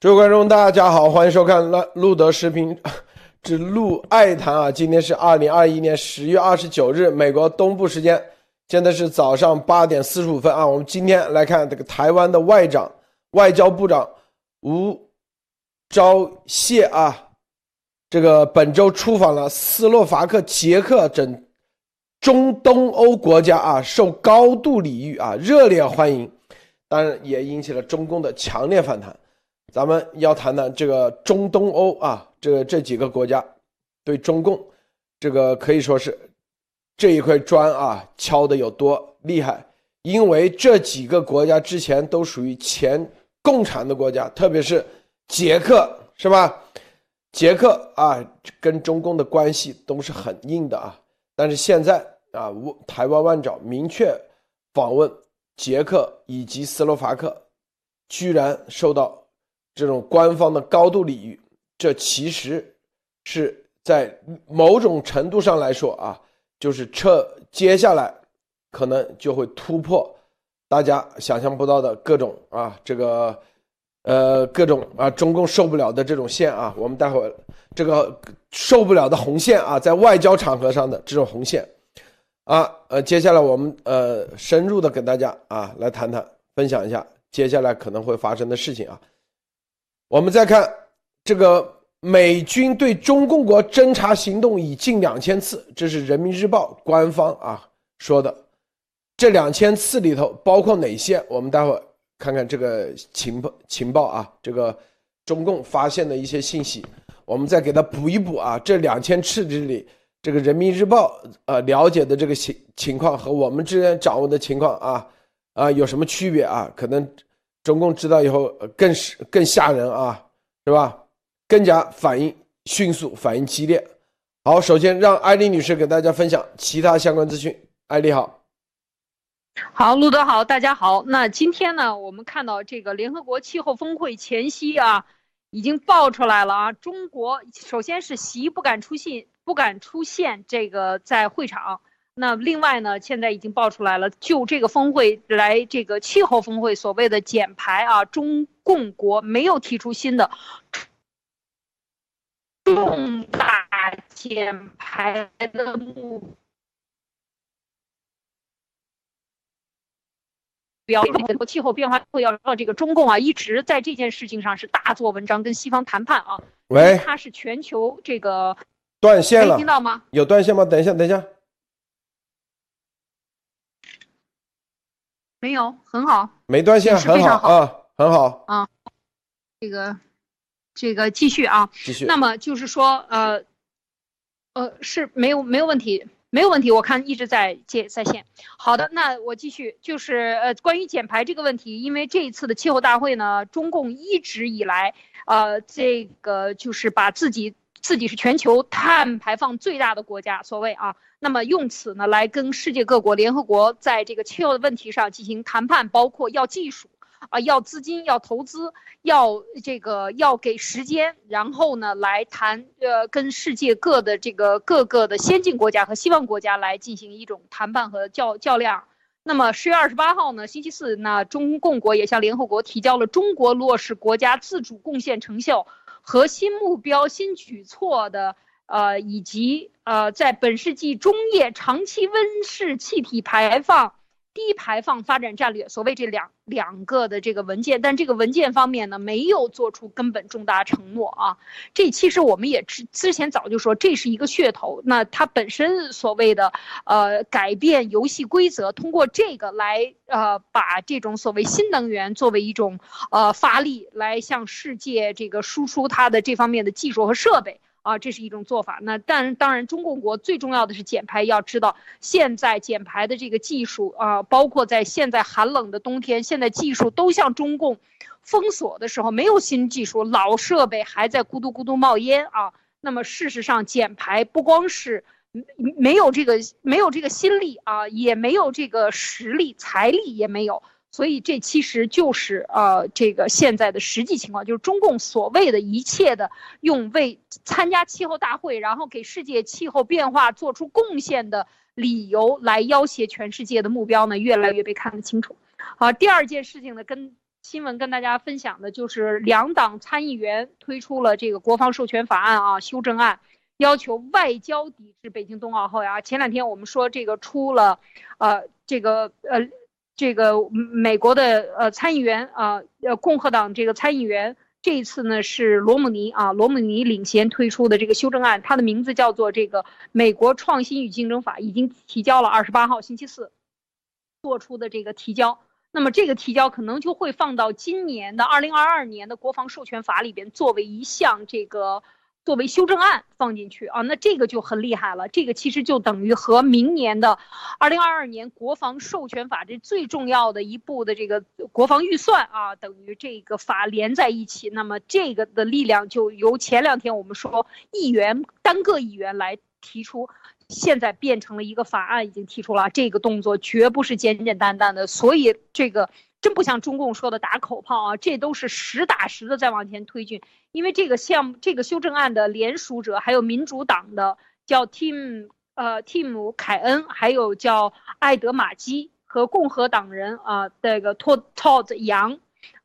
诸位观众，大家好，欢迎收看路路德视频 之路爱谈啊！今天是二零二一年十月二十九日，美国东部时间，现在是早上八点四十五分啊。我们今天来看这个台湾的外长、外交部长吴钊燮啊，这个本周出访了斯洛伐克、捷克等中东欧国家啊，受高度礼遇啊，热烈欢迎，当然也引起了中共的强烈反弹。咱们要谈谈这个中东欧啊，这个这几个国家对中共这个可以说是这一块砖啊敲的有多厉害？因为这几个国家之前都属于前共产的国家，特别是捷克，是吧？捷克啊，跟中共的关系都是很硬的啊。但是现在啊，台湾万长明确访问捷克以及斯洛伐克，居然受到。这种官方的高度礼遇，这其实是在某种程度上来说啊，就是撤接下来可能就会突破大家想象不到的各种啊，这个呃各种啊中共受不了的这种线啊，我们待会儿这个受不了的红线啊，在外交场合上的这种红线啊，呃，接下来我们呃深入的跟大家啊来谈谈，分享一下接下来可能会发生的事情啊。我们再看这个美军对中共国侦察行动已近两千次，这是人民日报官方啊说的。这两千次里头包括哪些？我们待会看看这个情报情报啊，这个中共发现的一些信息，我们再给他补一补啊。这两千次这里，这个人民日报呃了解的这个情情况和我们之前掌握的情况啊啊有什么区别啊？可能。中共知道以后更是更吓人啊，是吧？更加反应迅速，反应激烈。好，首先让艾丽女士给大家分享其他相关资讯。艾丽好，好，路德好，大家好。那今天呢，我们看到这个联合国气候峰会前夕啊，已经爆出来了啊，中国首先是习不敢出现，不敢出现这个在会场。那另外呢，现在已经爆出来了，就这个峰会来，这个气候峰会所谓的减排啊，中共国没有提出新的重大减排的目标。气候变化会要让这个中共啊，一直在这件事情上是大做文章，跟西方谈判啊。喂，它是全球这个断线了，听到吗？有断线吗？等一下，等一下。没有，很好，没断线，很好啊，很好啊。这个，这个继续啊，继续。那么就是说，呃，呃，是没有没有问题，没有问题。我看一直在接在线。好的，那我继续，就是呃，关于减排这个问题，因为这一次的气候大会呢，中共一直以来，呃，这个就是把自己。自己是全球碳排放最大的国家，所谓啊，那么用此呢来跟世界各国、联合国在这个气候的问题上进行谈判，包括要技术啊，要资金、要投资、要这个要给时间，然后呢来谈呃跟世界各的这个各个的先进国家和西方国家来进行一种谈判和较较量。那么十月二十八号呢，星期四，那中共国也向联合国提交了中国落实国家自主贡献成效。核心目标、新举措的，呃，以及呃，在本世纪中叶长期温室气体排放低排放发展战略，所谓这两两个的这个文件，但这个文件方面呢，没有做出根本重大承诺啊。这其实我们也之之前早就说，这是一个噱头。那它本身所谓的呃改变游戏规则，通过这个来呃把这种所谓新能源作为一种呃发力，来向世界这个输出它的这方面的技术和设备。啊，这是一种做法。那但当然，中共国最重要的是减排。要知道，现在减排的这个技术啊，包括在现在寒冷的冬天，现在技术都向中共封锁的时候，没有新技术，老设备还在咕嘟咕嘟冒烟啊。那么事实上，减排不光是没有这个没有这个心力啊，也没有这个实力、财力也没有。所以这其实就是呃，这个现在的实际情况，就是中共所谓的一切的用为参加气候大会，然后给世界气候变化做出贡献的理由来要挟全世界的目标呢，越来越被看得清楚。好，第二件事情呢，跟新闻跟大家分享的就是两党参议员推出了这个国防授权法案啊，修正案，要求外交抵制北京冬奥会啊。前两天我们说这个出了，呃，这个呃，这个美国的呃参议员啊，呃，共和党这个参议员。这一次呢是罗姆尼啊，罗姆尼领衔推出的这个修正案，它的名字叫做这个《美国创新与竞争法》，已经提交了二十八号星期四做出的这个提交。那么这个提交可能就会放到今年的二零二二年的国防授权法里边，作为一项这个。作为修正案放进去啊，那这个就很厉害了。这个其实就等于和明年的二零二二年国防授权法这最重要的一步的这个国防预算啊，等于这个法连在一起。那么这个的力量就由前两天我们说议员单个议员来提出，现在变成了一个法案已经提出了。这个动作绝不是简简单单的，所以这个。真不像中共说的打口炮啊，这都是实打实的在往前推进。因为这个项目、这个修正案的联署者，还有民主党的叫 Tim 呃 Tim 凯恩，还有叫艾德马基和共和党人啊这个 Todd Todd 杨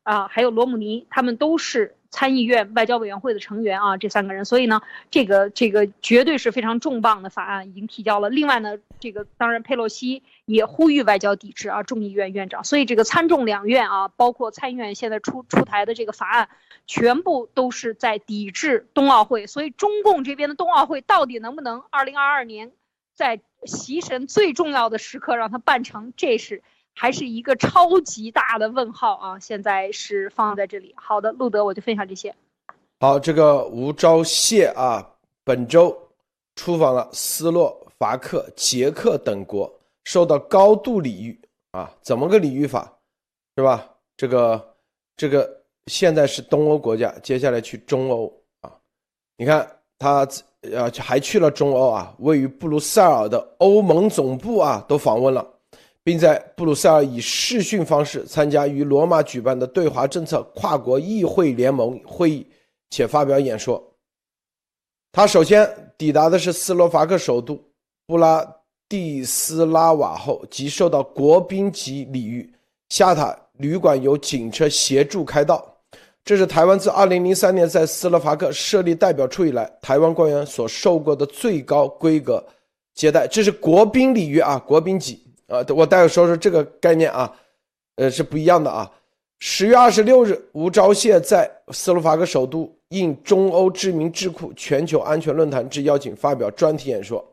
啊，还有罗姆尼，他们都是。参议院外交委员会的成员啊，这三个人，所以呢，这个这个绝对是非常重磅的法案，已经提交了。另外呢，这个当然佩洛西也呼吁外交抵制啊，众议院院长。所以这个参众两院啊，包括参议院现在出出台的这个法案，全部都是在抵制冬奥会。所以中共这边的冬奥会到底能不能二零二二年在习神最重要的时刻让它办成，这是。还是一个超级大的问号啊！现在是放在这里。好的，路德，我就分享这些。好，这个吴钊燮啊，本周出访了斯洛伐克、捷克等国，受到高度礼遇啊。怎么个礼遇法？是吧？这个这个现在是东欧国家，接下来去中欧啊。你看他呃还去了中欧啊，位于布鲁塞尔的欧盟总部啊都访问了。并在布鲁塞尔以视讯方式参加于罗马举办的对华政策跨国议会联盟会议，且发表演说。他首先抵达的是斯洛伐克首都布拉蒂斯拉瓦后，即受到国宾级礼遇，下榻旅馆由警车协助开道。这是台湾自2003年在斯洛伐克设立代表处以来，台湾官员所受过的最高规格接待。这是国宾礼遇啊，国宾级。呃，我待会说说这个概念啊，呃，是不一样的啊。十月二十六日，吴钊燮在斯洛伐克首都应中欧知名智库全球安全论坛之邀请发表专题演说，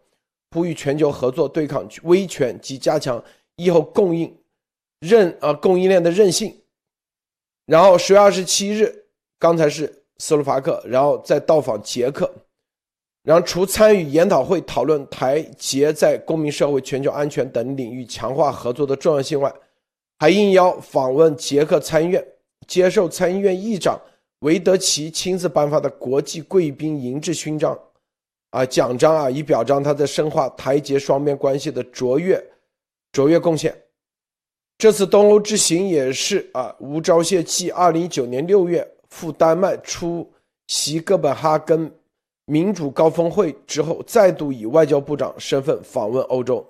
呼吁全球合作对抗威权及加强以后供应韧啊供应链的韧性。然后十月二十七日，刚才是斯洛伐克，然后再到访捷克。然后，除参与研讨会讨论台捷在公民社会、全球安全等领域强化合作的重要性外，还应邀访问捷克参议院，接受参议院议长韦德奇亲自颁发的国际贵宾银质勋章，啊奖章啊，以表彰他在深化台捷双边关系的卓越卓越贡献。这次东欧之行也是啊，吴钊燮继二零一九年六月赴丹麦出席哥本哈根。民主高峰会之后，再度以外交部长身份访问欧洲。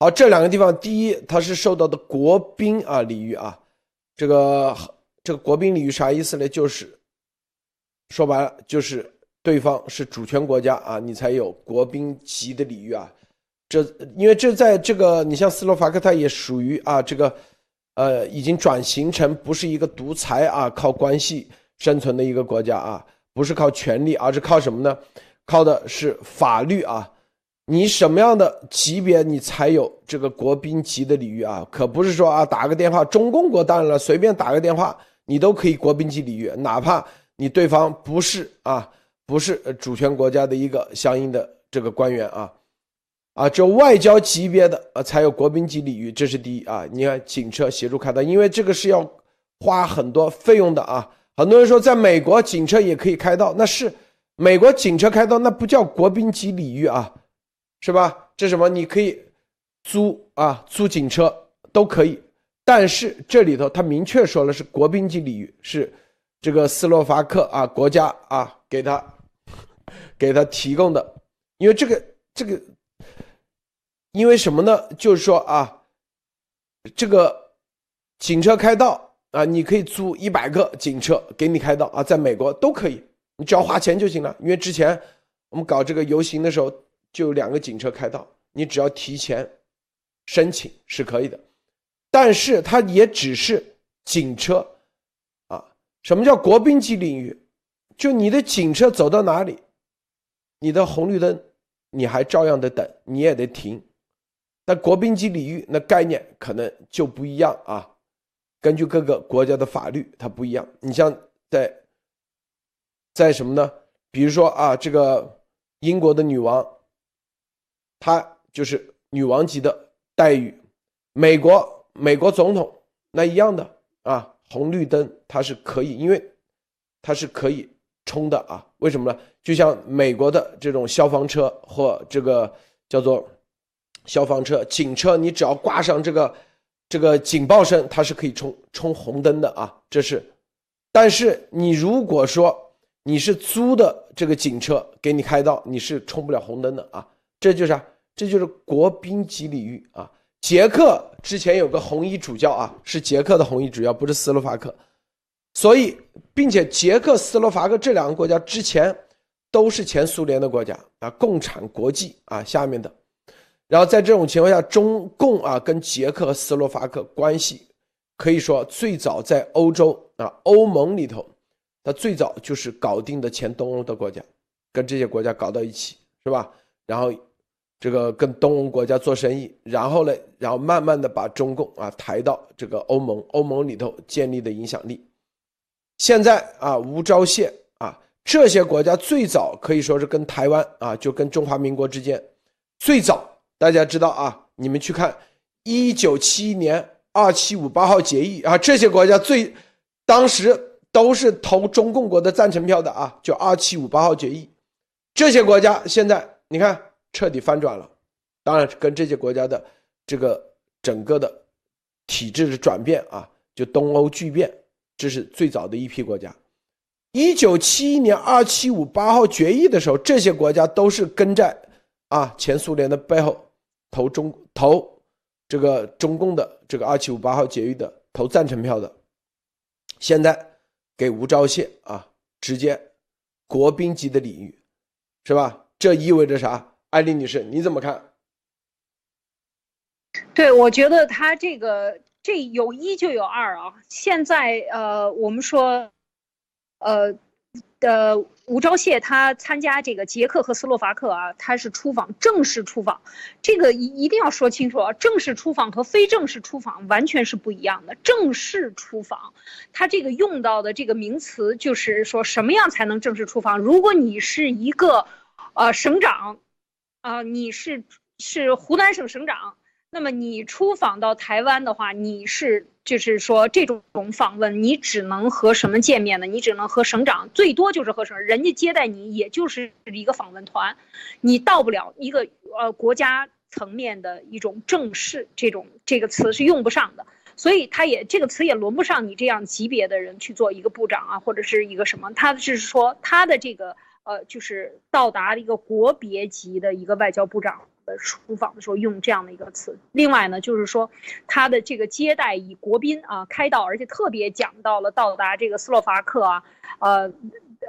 好，这两个地方，第一，他是受到的国宾啊礼遇啊，这个这个国宾礼遇啥意思呢？就是说白了，就是对方是主权国家啊，你才有国宾级的礼遇啊。这因为这在这个，你像斯洛伐克，它也属于啊这个，呃，已经转型成不是一个独裁啊，靠关系生存的一个国家啊。不是靠权力，而是靠什么呢？靠的是法律啊！你什么样的级别，你才有这个国宾级的礼遇啊？可不是说啊，打个电话，中共国当然了，随便打个电话，你都可以国宾级礼遇，哪怕你对方不是啊，不是主权国家的一个相应的这个官员啊，啊，就外交级别的啊才有国宾级礼遇，这是第一啊！你看警车协助开道，因为这个是要花很多费用的啊。很多人说，在美国警车也可以开道，那是美国警车开道，那不叫国宾级礼遇啊，是吧？这什么？你可以租啊，租警车都可以，但是这里头他明确说了是国宾级礼遇，是这个斯洛伐克啊国家啊给他给他提供的，因为这个这个，因为什么呢？就是说啊，这个警车开道啊，你可以租一百个警车给你开道啊，在美国都可以，你只要花钱就行了。因为之前我们搞这个游行的时候，就有两个警车开道，你只要提前申请是可以的。但是它也只是警车啊，什么叫国宾级领域？就你的警车走到哪里，你的红绿灯你还照样的等，你也得停。但国宾级领域那概念可能就不一样啊，根据各个国家的法律它不一样。你像在在什么呢？比如说啊，这个英国的女王，她就是女王级的待遇。美国美国总统那一样的啊，红绿灯它是可以，因为它是可以。冲的啊？为什么呢？就像美国的这种消防车或这个叫做消防车、警车，你只要挂上这个这个警报声，它是可以冲冲红灯的啊。这是，但是你如果说你是租的这个警车给你开道，你是冲不了红灯的啊。这就是这就是国宾级领域啊。捷克之前有个红衣主教啊，是捷克的红衣主教，不是斯洛伐克。所以，并且捷克斯洛伐克这两个国家之前都是前苏联的国家啊，共产国际啊下面的。然后在这种情况下，中共啊跟捷克和斯洛伐克关系可以说最早在欧洲啊欧盟里头，它最早就是搞定的前东欧的国家，跟这些国家搞到一起是吧？然后这个跟东欧国家做生意，然后呢，然后慢慢的把中共啊抬到这个欧盟，欧盟里头建立的影响力。现在啊，吴钊燮啊，这些国家最早可以说是跟台湾啊，就跟中华民国之间，最早大家知道啊，你们去看一九七一年二七五八号决议啊，这些国家最当时都是投中共国的赞成票的啊，就二七五八号决议，这些国家现在你看彻底翻转了，当然跟这些国家的这个整个的体制的转变啊，就东欧巨变。这是最早的一批国家。一九七一年二七五八号决议的时候，这些国家都是跟在啊前苏联的背后投中投这个中共的这个二七五八号决议的投赞成票的。现在给吴钊燮啊直接国宾级的领域，是吧？这意味着啥？艾丽女士你怎么看？对，我觉得他这个。这有一就有二啊！现在呃，我们说，呃，的吴钊燮他参加这个捷克和斯洛伐克啊，他是出访正式出访，这个一一定要说清楚啊！正式出访和非正式出访完全是不一样的。正式出访，他这个用到的这个名词就是说什么样才能正式出访？如果你是一个呃省长，啊，你是是湖南省省长。那么你出访到台湾的话，你是就是说这种访问，你只能和什么见面呢？你只能和省长，最多就是和省，人家接待你也就是一个访问团，你到不了一个呃国家层面的一种正式这种这个词是用不上的，所以他也这个词也轮不上你这样级别的人去做一个部长啊，或者是一个什么，他是说他的这个呃就是到达了一个国别级的一个外交部长。出访的时候用这样的一个词。另外呢，就是说他的这个接待以国宾啊开道，而且特别讲到了到达这个斯洛伐克啊，呃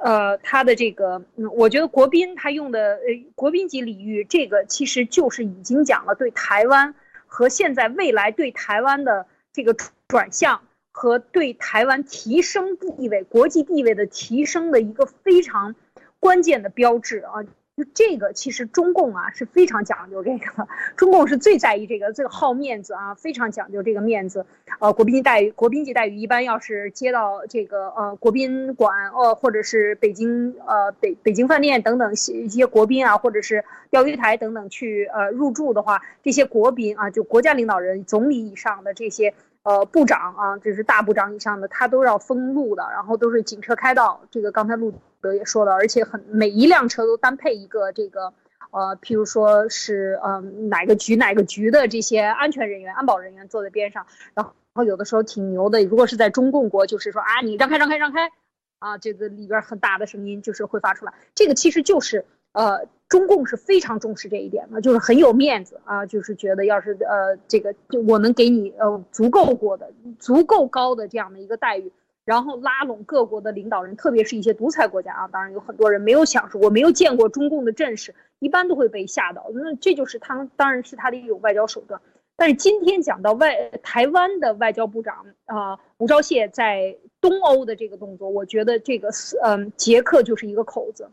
呃，他的这个，我觉得国宾他用的呃国宾级礼遇，这个其实就是已经讲了对台湾和现在未来对台湾的这个转向和对台湾提升地位、国际地位的提升的一个非常关键的标志啊。就这个，其实中共啊是非常讲究这个，中共是最在意这个，最好面子啊，非常讲究这个面子。呃，国宾待遇，国宾级待遇，一般要是接到这个呃国宾馆，呃或者是北京呃北北京饭店等等一些国宾啊，或者是钓鱼台等等去呃入住的话，这些国宾啊，就国家领导人、总理以上的这些呃部长啊，这是大部长以上的，他都要封路的，然后都是警车开道。这个刚才路。德也说了，而且很每一辆车都单配一个这个，呃，譬如说是嗯哪个局哪个局的这些安全人员、安保人员坐在边上，然后然后有的时候挺牛的。如果是在中共国，就是说啊，你让开让开让开，啊，这个里边很大的声音就是会发出来。这个其实就是呃，中共是非常重视这一点的，就是很有面子啊，就是觉得要是呃这个就我能给你呃足够过的、足够高的这样的一个待遇，然后拉拢各国的领导人，特别是一些独裁国家啊，当然有很多人没有享受，我没有见过中共的阵势，一般都会被吓到，那这就是他当然是他的一种外交手段。但是今天讲到外台湾的外交部长啊吴钊燮在东欧的这个动作，我觉得这个嗯捷克就是一个口子。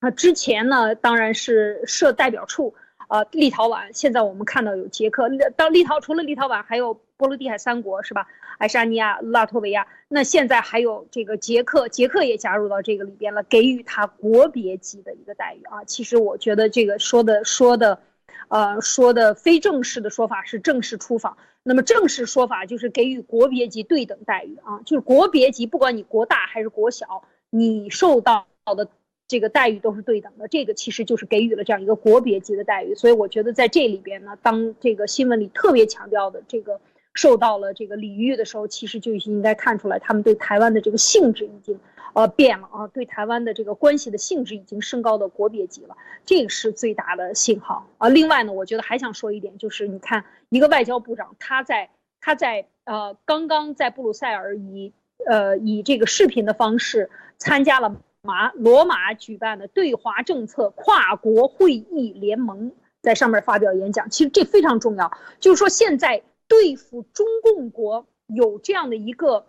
那之前呢，当然是设代表处啊立陶宛，现在我们看到有捷克，到立陶除了立陶宛还有波罗的海三国是吧？爱沙尼亚、拉脱维亚，那现在还有这个捷克，捷克也加入到这个里边了，给予他国别级的一个待遇啊。其实我觉得这个说的说的。呃，说的非正式的说法是正式出访，那么正式说法就是给予国别级对等待遇啊，就是国别级，不管你国大还是国小，你受到的这个待遇都是对等的，这个其实就是给予了这样一个国别级的待遇。所以我觉得在这里边呢，当这个新闻里特别强调的这个受到了这个礼遇的时候，其实就已经应该看出来他们对台湾的这个性质已经。呃，变了啊！对台湾的这个关系的性质已经升高到国别级了，这个是最大的信号啊。另外呢，我觉得还想说一点，就是你看一个外交部长，他在他在呃刚刚在布鲁塞尔以呃以这个视频的方式参加了马罗马举办的对华政策跨国会议联盟，在上面发表演讲。其实这非常重要，就是说现在对付中共国有这样的一个。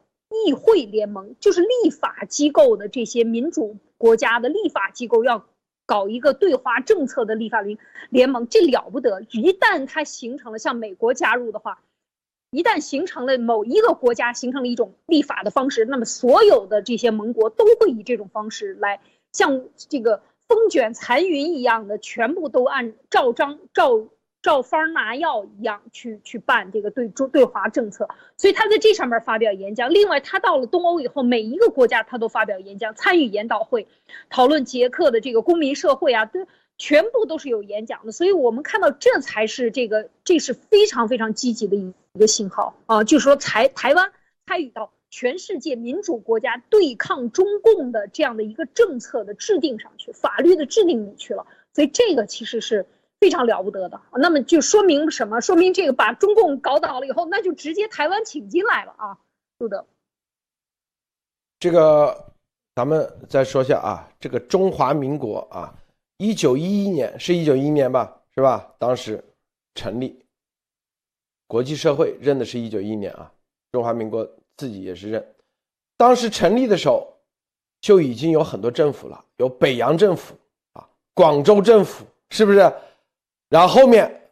议会联盟就是立法机构的这些民主国家的立法机构要搞一个对华政策的立法联联盟，这了不得！一旦它形成了，像美国加入的话，一旦形成了某一个国家形成了一种立法的方式，那么所有的这些盟国都会以这种方式来像这个风卷残云一样的全部都按照章照。照方拿药一样去去办这个对中对华政策，所以他在这上面发表演讲。另外，他到了东欧以后，每一个国家他都发表演讲，参与研讨会，讨论捷克的这个公民社会啊，都全部都是有演讲的。所以我们看到，这才是这个这是非常非常积极的一一个信号啊，就是说台台湾参与到全世界民主国家对抗中共的这样的一个政策的制定上去，法律的制定里去了。所以这个其实是。非常了不得的，那么就说明什么？说明这个把中共搞倒了以后，那就直接台湾请进来了啊，杜德。这个咱们再说下啊，这个中华民国啊，一九一一年是一九一一年吧，是吧？当时成立，国际社会认的是一九一一年啊，中华民国自己也是认。当时成立的时候就已经有很多政府了，有北洋政府啊，广州政府，是不是？然后后面，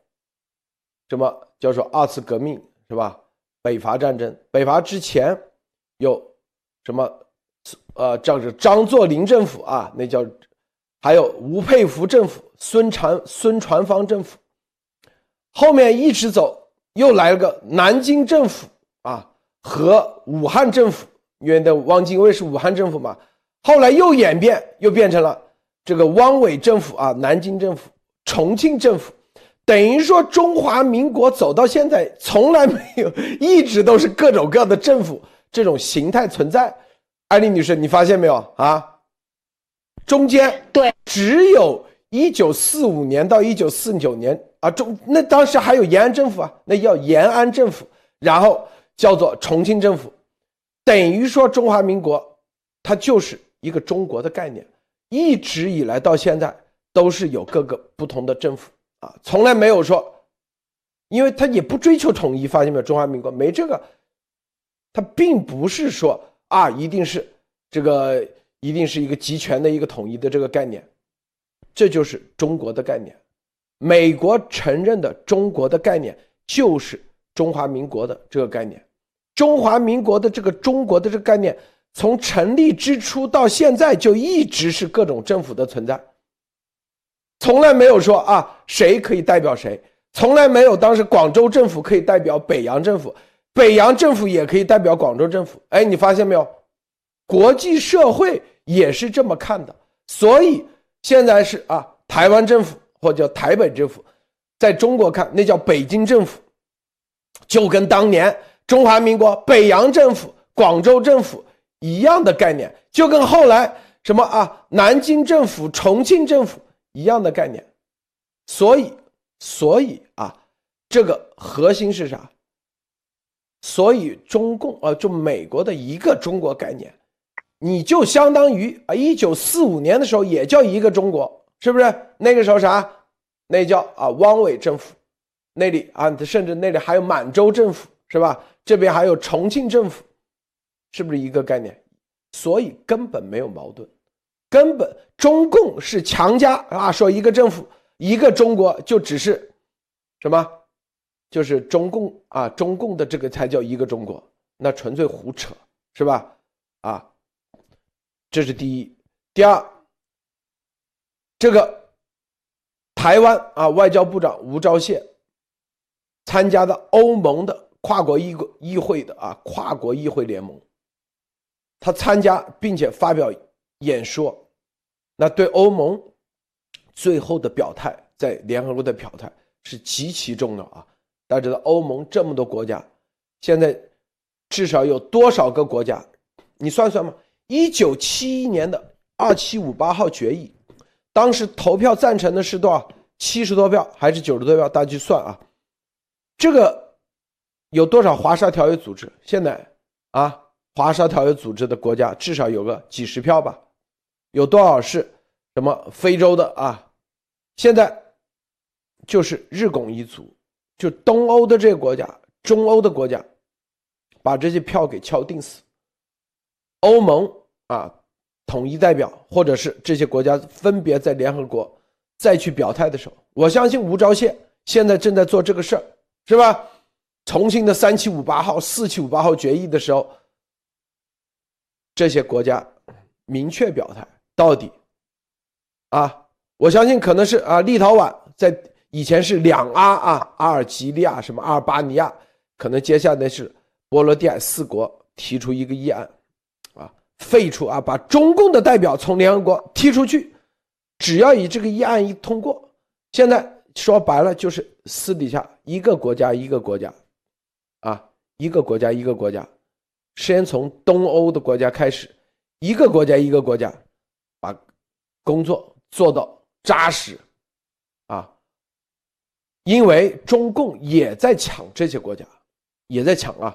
什么叫做二次革命是吧？北伐战争，北伐之前有什么？呃，叫做张作霖政府啊，那叫还有吴佩孚政府、孙传孙传芳政府。后面一直走，又来了个南京政府啊和武汉政府，因为的汪精卫是武汉政府嘛。后来又演变，又变成了这个汪伪政府啊，南京政府。重庆政府，等于说中华民国走到现在，从来没有，一直都是各种各样的政府这种形态存在。艾丽女士，你发现没有啊？中间对，只有一九四五年到一九四九年啊，中那当时还有延安政府啊，那叫延安政府，然后叫做重庆政府，等于说中华民国，它就是一个中国的概念，一直以来到现在。都是有各个不同的政府啊，从来没有说，因为他也不追求统一，发现没有？中华民国没这个，他并不是说啊，一定是这个，一定是一个集权的一个统一的这个概念，这就是中国的概念。美国承认的中国的概念就是中华民国的这个概念，中华民国的这个中国的这个概念，从成立之初到现在就一直是各种政府的存在。从来没有说啊，谁可以代表谁？从来没有，当时广州政府可以代表北洋政府，北洋政府也可以代表广州政府。哎，你发现没有？国际社会也是这么看的。所以现在是啊，台湾政府或者叫台北政府，在中国看那叫北京政府，就跟当年中华民国北洋政府、广州政府一样的概念，就跟后来什么啊，南京政府、重庆政府。一样的概念。所以，所以啊，这个核心是啥？所以中共啊，就美国的一个中国概念，你就相当于啊，一九四五年的时候也叫一个中国，是不是？那个时候啥？那叫啊汪伪政府，那里啊，甚至那里还有满洲政府，是吧？这边还有重庆政府，是不是一个概念？所以根本没有矛盾，根本中共是强加啊，说一个政府。一个中国就只是什么？就是中共啊，中共的这个才叫一个中国，那纯粹胡扯，是吧？啊，这是第一。第二，这个台湾啊，外交部长吴钊燮参加的欧盟的跨国议议会的啊，跨国议会联盟，他参加并且发表演说，那对欧盟。最后的表态，在联合国的表态是极其重要啊！大家知道，欧盟这么多国家，现在至少有多少个国家？你算算嘛。一九七一年的二七五八号决议，当时投票赞成的是多少？七十多票还是九十多票？大家去算啊！这个有多少华沙条约组织？现在啊，华沙条约组织的国家至少有个几十票吧？有多少是？什么非洲的啊？现在就是日拱一卒，就东欧的这个国家、中欧的国家，把这些票给敲定死。欧盟啊，统一代表或者是这些国家分别在联合国再去表态的时候，我相信吴钊燮现在正在做这个事儿，是吧？重庆的三七五八号、四七五八号决议的时候，这些国家明确表态，到底。啊，我相信可能是啊，立陶宛在以前是两阿啊，阿尔及利亚什么阿尔巴尼亚，可能接下来是波罗的海四国提出一个议案，废除啊，把中共的代表从联合国踢出去，只要以这个议案一通过，现在说白了就是私底下一个国家一个国家，啊，一个国家一个国家，先从东欧的国家开始，一个国家一个国家，把工作。做到扎实，啊，因为中共也在抢这些国家，也在抢啊，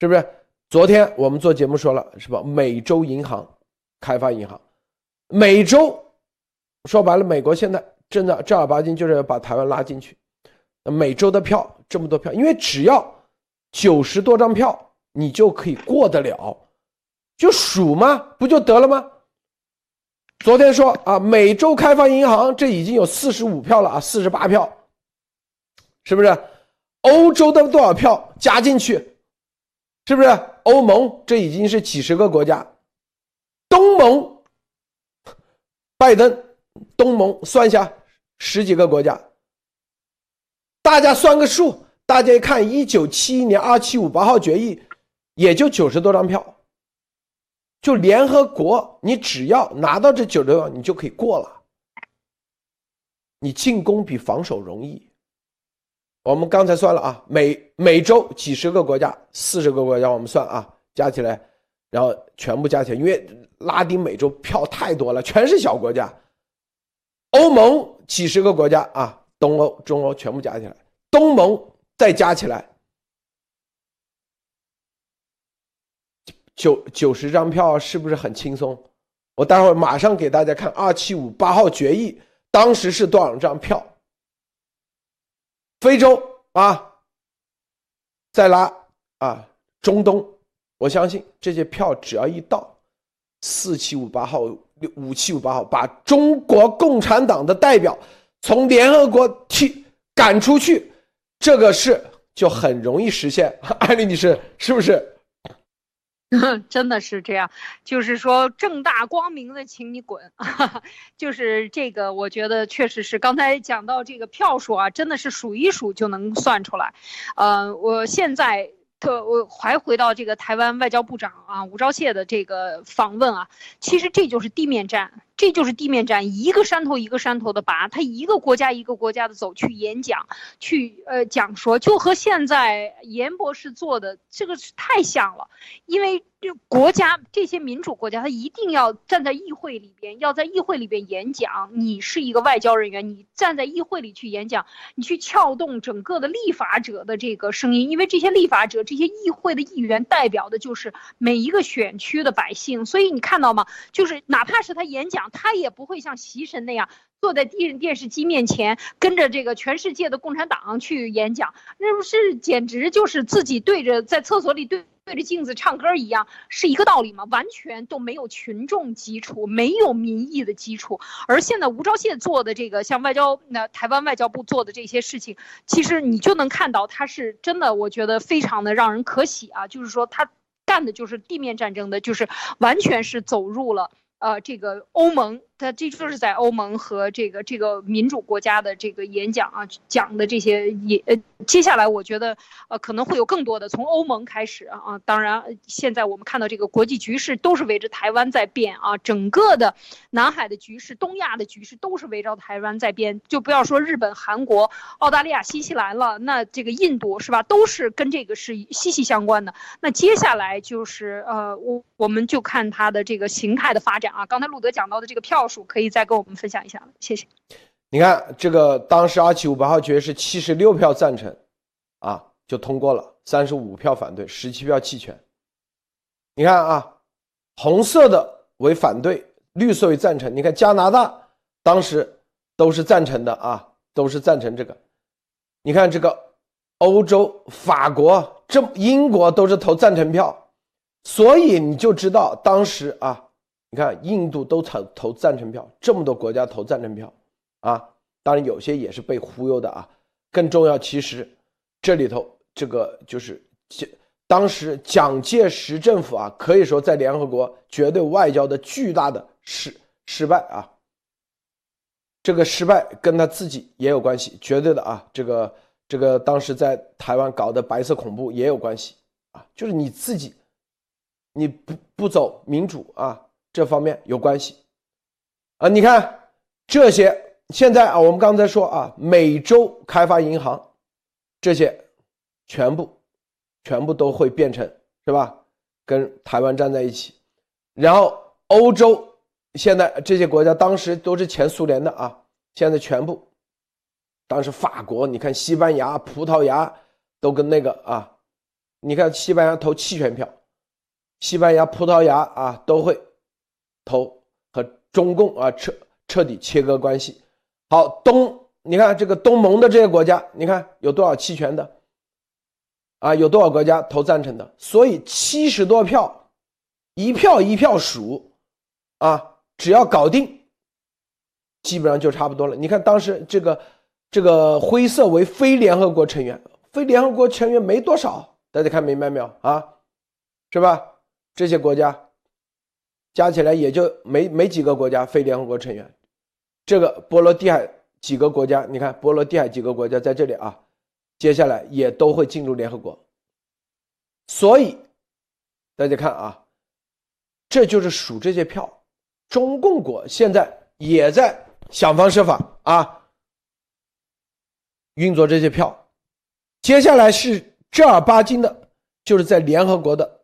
是不是？昨天我们做节目说了，是吧？美洲银行、开发银行，美洲说白了，美国现在真的正儿八经就是要把台湾拉进去。美洲的票这么多票，因为只要九十多张票，你就可以过得了，就数吗？不就得了吗？昨天说啊，美洲开发银行这已经有四十五票了啊，四十八票，是不是？欧洲的多少票加进去，是不是？欧盟这已经是几十个国家，东盟，拜登，东盟算一下十几个国家，大家算个数，大家一看，一九七一年二七五八号决议，也就九十多张票。就联合国，你只要拿到这九六，你就可以过了。你进攻比防守容易。我们刚才算了啊，美美洲几十个国家，四十个国家，我们算啊，加起来，然后全部加起来，因为拉丁美洲票太多了，全是小国家。欧盟几十个国家啊，东欧、中欧全部加起来，东盟再加起来。九九十张票是不是很轻松？我待会儿马上给大家看二七五八号决议，当时是多少张票？非洲啊，再拉啊，中东，我相信这些票只要一到四七五八号、五七五八号，把中国共产党的代表从联合国踢赶出去，这个事就很容易实现。艾丽女士，是不是？真的是这样，就是说正大光明的，请你滚。就是这个，我觉得确实是刚才讲到这个票数啊，真的是数一数就能算出来。呃，我现在特我还回到这个台湾外交部长啊吴钊燮的这个访问啊，其实这就是地面战。这就是地面战，一个山头一个山头的拔，他一个国家一个国家的走去演讲，去呃讲说，就和现在严博士做的这个是太像了，因为。就国家这些民主国家，他一定要站在议会里边，要在议会里边演讲。你是一个外交人员，你站在议会里去演讲，你去撬动整个的立法者的这个声音，因为这些立法者、这些议会的议员代表的就是每一个选区的百姓。所以你看到吗？就是哪怕是他演讲，他也不会像习神那样坐在电电视机面前，跟着这个全世界的共产党去演讲，那不是简直就是自己对着在厕所里对。对着镜子唱歌一样，是一个道理吗？完全都没有群众基础，没有民意的基础。而现在吴钊燮做的这个，像外交那台湾外交部做的这些事情，其实你就能看到，他是真的，我觉得非常的让人可喜啊。就是说，他干的就是地面战争的，就是完全是走入了呃这个欧盟。他这就是在欧盟和这个这个民主国家的这个演讲啊，讲的这些也呃，接下来我觉得呃可能会有更多的从欧盟开始啊，当然现在我们看到这个国际局势都是围着台湾在变啊，整个的南海的局势、东亚的局势都是围绕台湾在变，就不要说日本、韩国、澳大利亚、新西兰了，那这个印度是吧，都是跟这个是息息相关的。那接下来就是呃，我我们就看它的这个形态的发展啊，刚才路德讲到的这个票。可以再跟我们分享一下谢谢。你看这个，当时二七五八号决议是七十六票赞成，啊，就通过了，三十五票反对，十七票弃权。你看啊，红色的为反对，绿色为赞成。你看加拿大当时都是赞成的啊，都是赞成这个。你看这个欧洲，法国这英国都是投赞成票，所以你就知道当时啊。你看，印度都投投赞成票，这么多国家投赞成票，啊，当然有些也是被忽悠的啊。更重要，其实这里头这个就是当时蒋介石政府啊，可以说在联合国绝对外交的巨大的失失败啊。这个失败跟他自己也有关系，绝对的啊。这个这个当时在台湾搞的白色恐怖也有关系啊，就是你自己你不不走民主啊。这方面有关系，啊，你看这些现在啊，我们刚才说啊，美洲开发银行这些全部全部都会变成是吧？跟台湾站在一起，然后欧洲现在这些国家当时都是前苏联的啊，现在全部当时法国，你看西班牙、葡萄牙都跟那个啊，你看西班牙投弃权票，西班牙、葡萄牙啊都会。投和中共啊彻彻底切割关系。好，东你看这个东盟的这些国家，你看有多少弃权的啊？有多少国家投赞成的？所以七十多票，一票一票数啊，只要搞定，基本上就差不多了。你看当时这个这个灰色为非联合国成员，非联合国成员没多少，大家看明白没有啊？是吧？这些国家。加起来也就没没几个国家非联合国成员，这个波罗的海几个国家，你看波罗的海几个国家在这里啊，接下来也都会进入联合国。所以大家看啊，这就是数这些票。中共国现在也在想方设法啊，运作这些票。接下来是正儿八经的，就是在联合国的。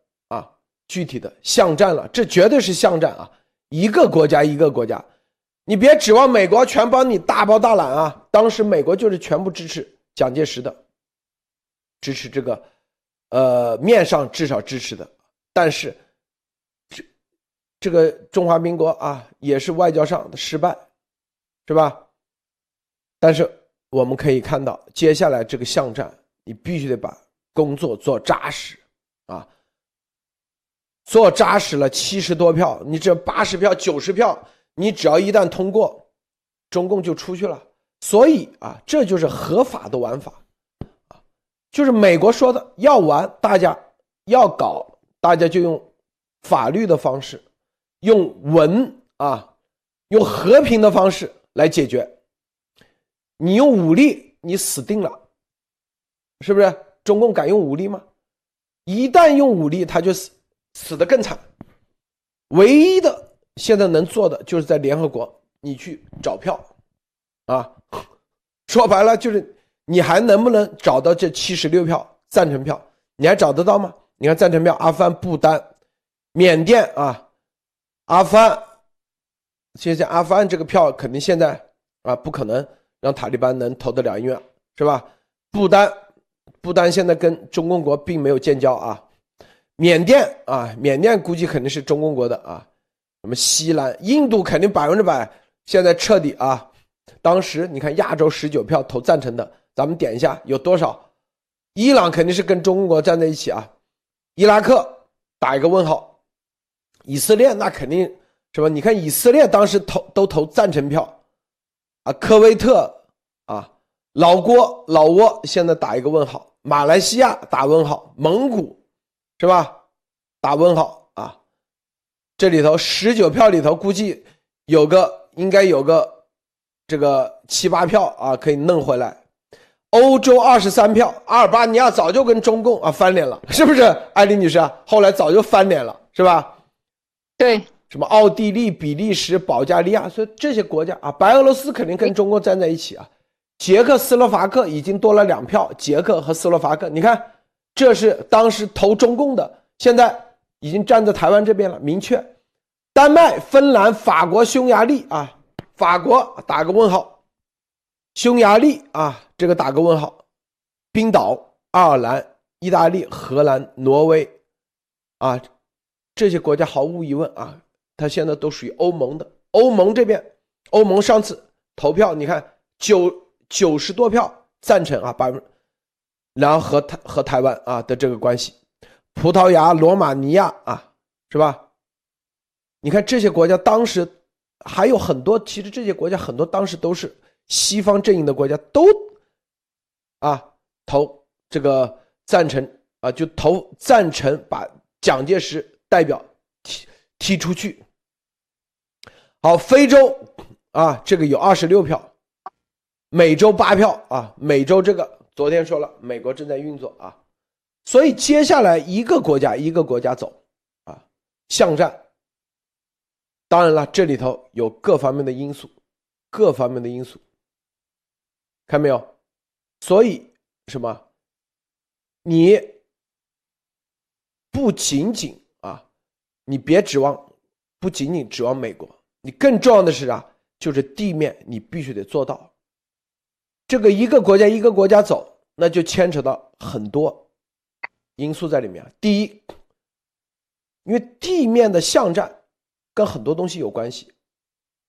具体的巷战了，这绝对是巷战啊！一个国家一个国家，你别指望美国全帮你大包大揽啊！当时美国就是全部支持蒋介石的，支持这个，呃，面上至少支持的，但是这这个中华民国啊，也是外交上的失败，是吧？但是我们可以看到，接下来这个巷战，你必须得把工作做扎实啊！做扎实了七十多票，你这八十票、九十票，你只要一旦通过，中共就出去了。所以啊，这就是合法的玩法，啊，就是美国说的要玩，大家要搞，大家就用法律的方式，用文啊，用和平的方式来解决。你用武力，你死定了，是不是？中共敢用武力吗？一旦用武力，他就死。死得更惨，唯一的现在能做的就是在联合国你去找票，啊，说白了就是你还能不能找到这七十六票赞成票？你还找得到吗？你看赞成票，阿富汗、不丹、缅甸啊，阿富汗，现在阿富汗这个票肯定现在啊不可能让塔利班能投得了，因为是吧？不丹，不丹现在跟中共国并没有建交啊。缅甸啊，缅甸估计肯定是中共国的啊。什么西兰、印度肯定百分之百，现在彻底啊！当时你看亚洲十九票投赞成的，咱们点一下有多少？伊朗肯定是跟中国站在一起啊。伊拉克打一个问号。以色列那肯定是吧？你看以色列当时投都投赞成票啊。科威特啊，老郭老挝现在打一个问号。马来西亚打问号，蒙古。是吧？打问号啊！这里头十九票里头，估计有个应该有个这个七八票啊，可以弄回来。欧洲二十三票，阿尔巴尼亚早就跟中共啊翻脸了，是不是？艾丽女士啊，后来早就翻脸了，是吧？对，什么奥地利、比利时、保加利亚，所以这些国家啊，白俄罗斯肯定跟中共站在一起啊。捷克斯洛伐克已经多了两票，捷克和斯洛伐克，你看。这是当时投中共的，现在已经站在台湾这边了。明确，丹麦、芬兰、法国、匈牙利啊，法国打个问号，匈牙利啊，这个打个问号，冰岛、爱尔兰、意大利、荷兰、挪威，啊，这些国家毫无疑问啊，它现在都属于欧盟的。欧盟这边，欧盟上次投票，你看九九十多票赞成啊，百分。然后和台和台湾啊的这个关系，葡萄牙、罗马尼亚啊，是吧？你看这些国家当时还有很多，其实这些国家很多当时都是西方阵营的国家，都啊投这个赞成啊，就投赞成把蒋介石代表踢踢出去。好，非洲啊，这个有二十六票，美洲八票啊，美洲这个。昨天说了，美国正在运作啊，所以接下来一个国家一个国家走啊，巷战。当然了，这里头有各方面的因素，各方面的因素，看没有？所以什么？你不仅仅啊，你别指望，不仅仅指望美国，你更重要的是啊，就是地面你必须得做到。这个一个国家一个国家走，那就牵扯到很多因素在里面。第一，因为地面的巷战跟很多东西有关系，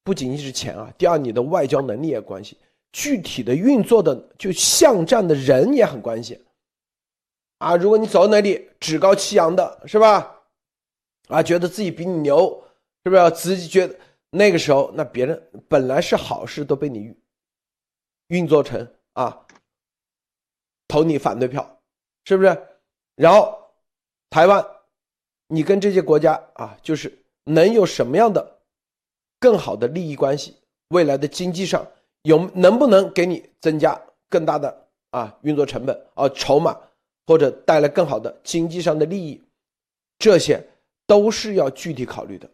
不仅仅是钱啊。第二，你的外交能力也关系，具体的运作的就巷战的人也很关系。啊，如果你走到那里趾高气扬的，是吧？啊，觉得自己比你牛，是不是？自己觉得那个时候，那别人本来是好事都被你。运作成啊，投你反对票，是不是？然后台湾，你跟这些国家啊，就是能有什么样的更好的利益关系？未来的经济上有能不能给你增加更大的啊运作成本啊筹码，或者带来更好的经济上的利益？这些都是要具体考虑的，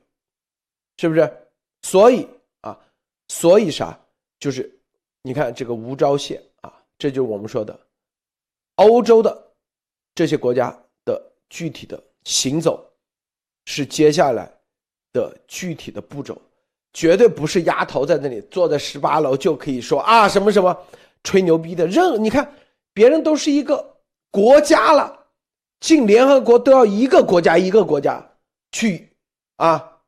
是不是？所以啊，所以啥？就是。你看这个吴钊燮啊，这就是我们说的欧洲的这些国家的具体的行走，是接下来的具体的步骤，绝对不是丫头在那里坐在十八楼就可以说啊什么什么吹牛逼的。任你看别人都是一个国家了，进联合国都要一个国家一个国家去啊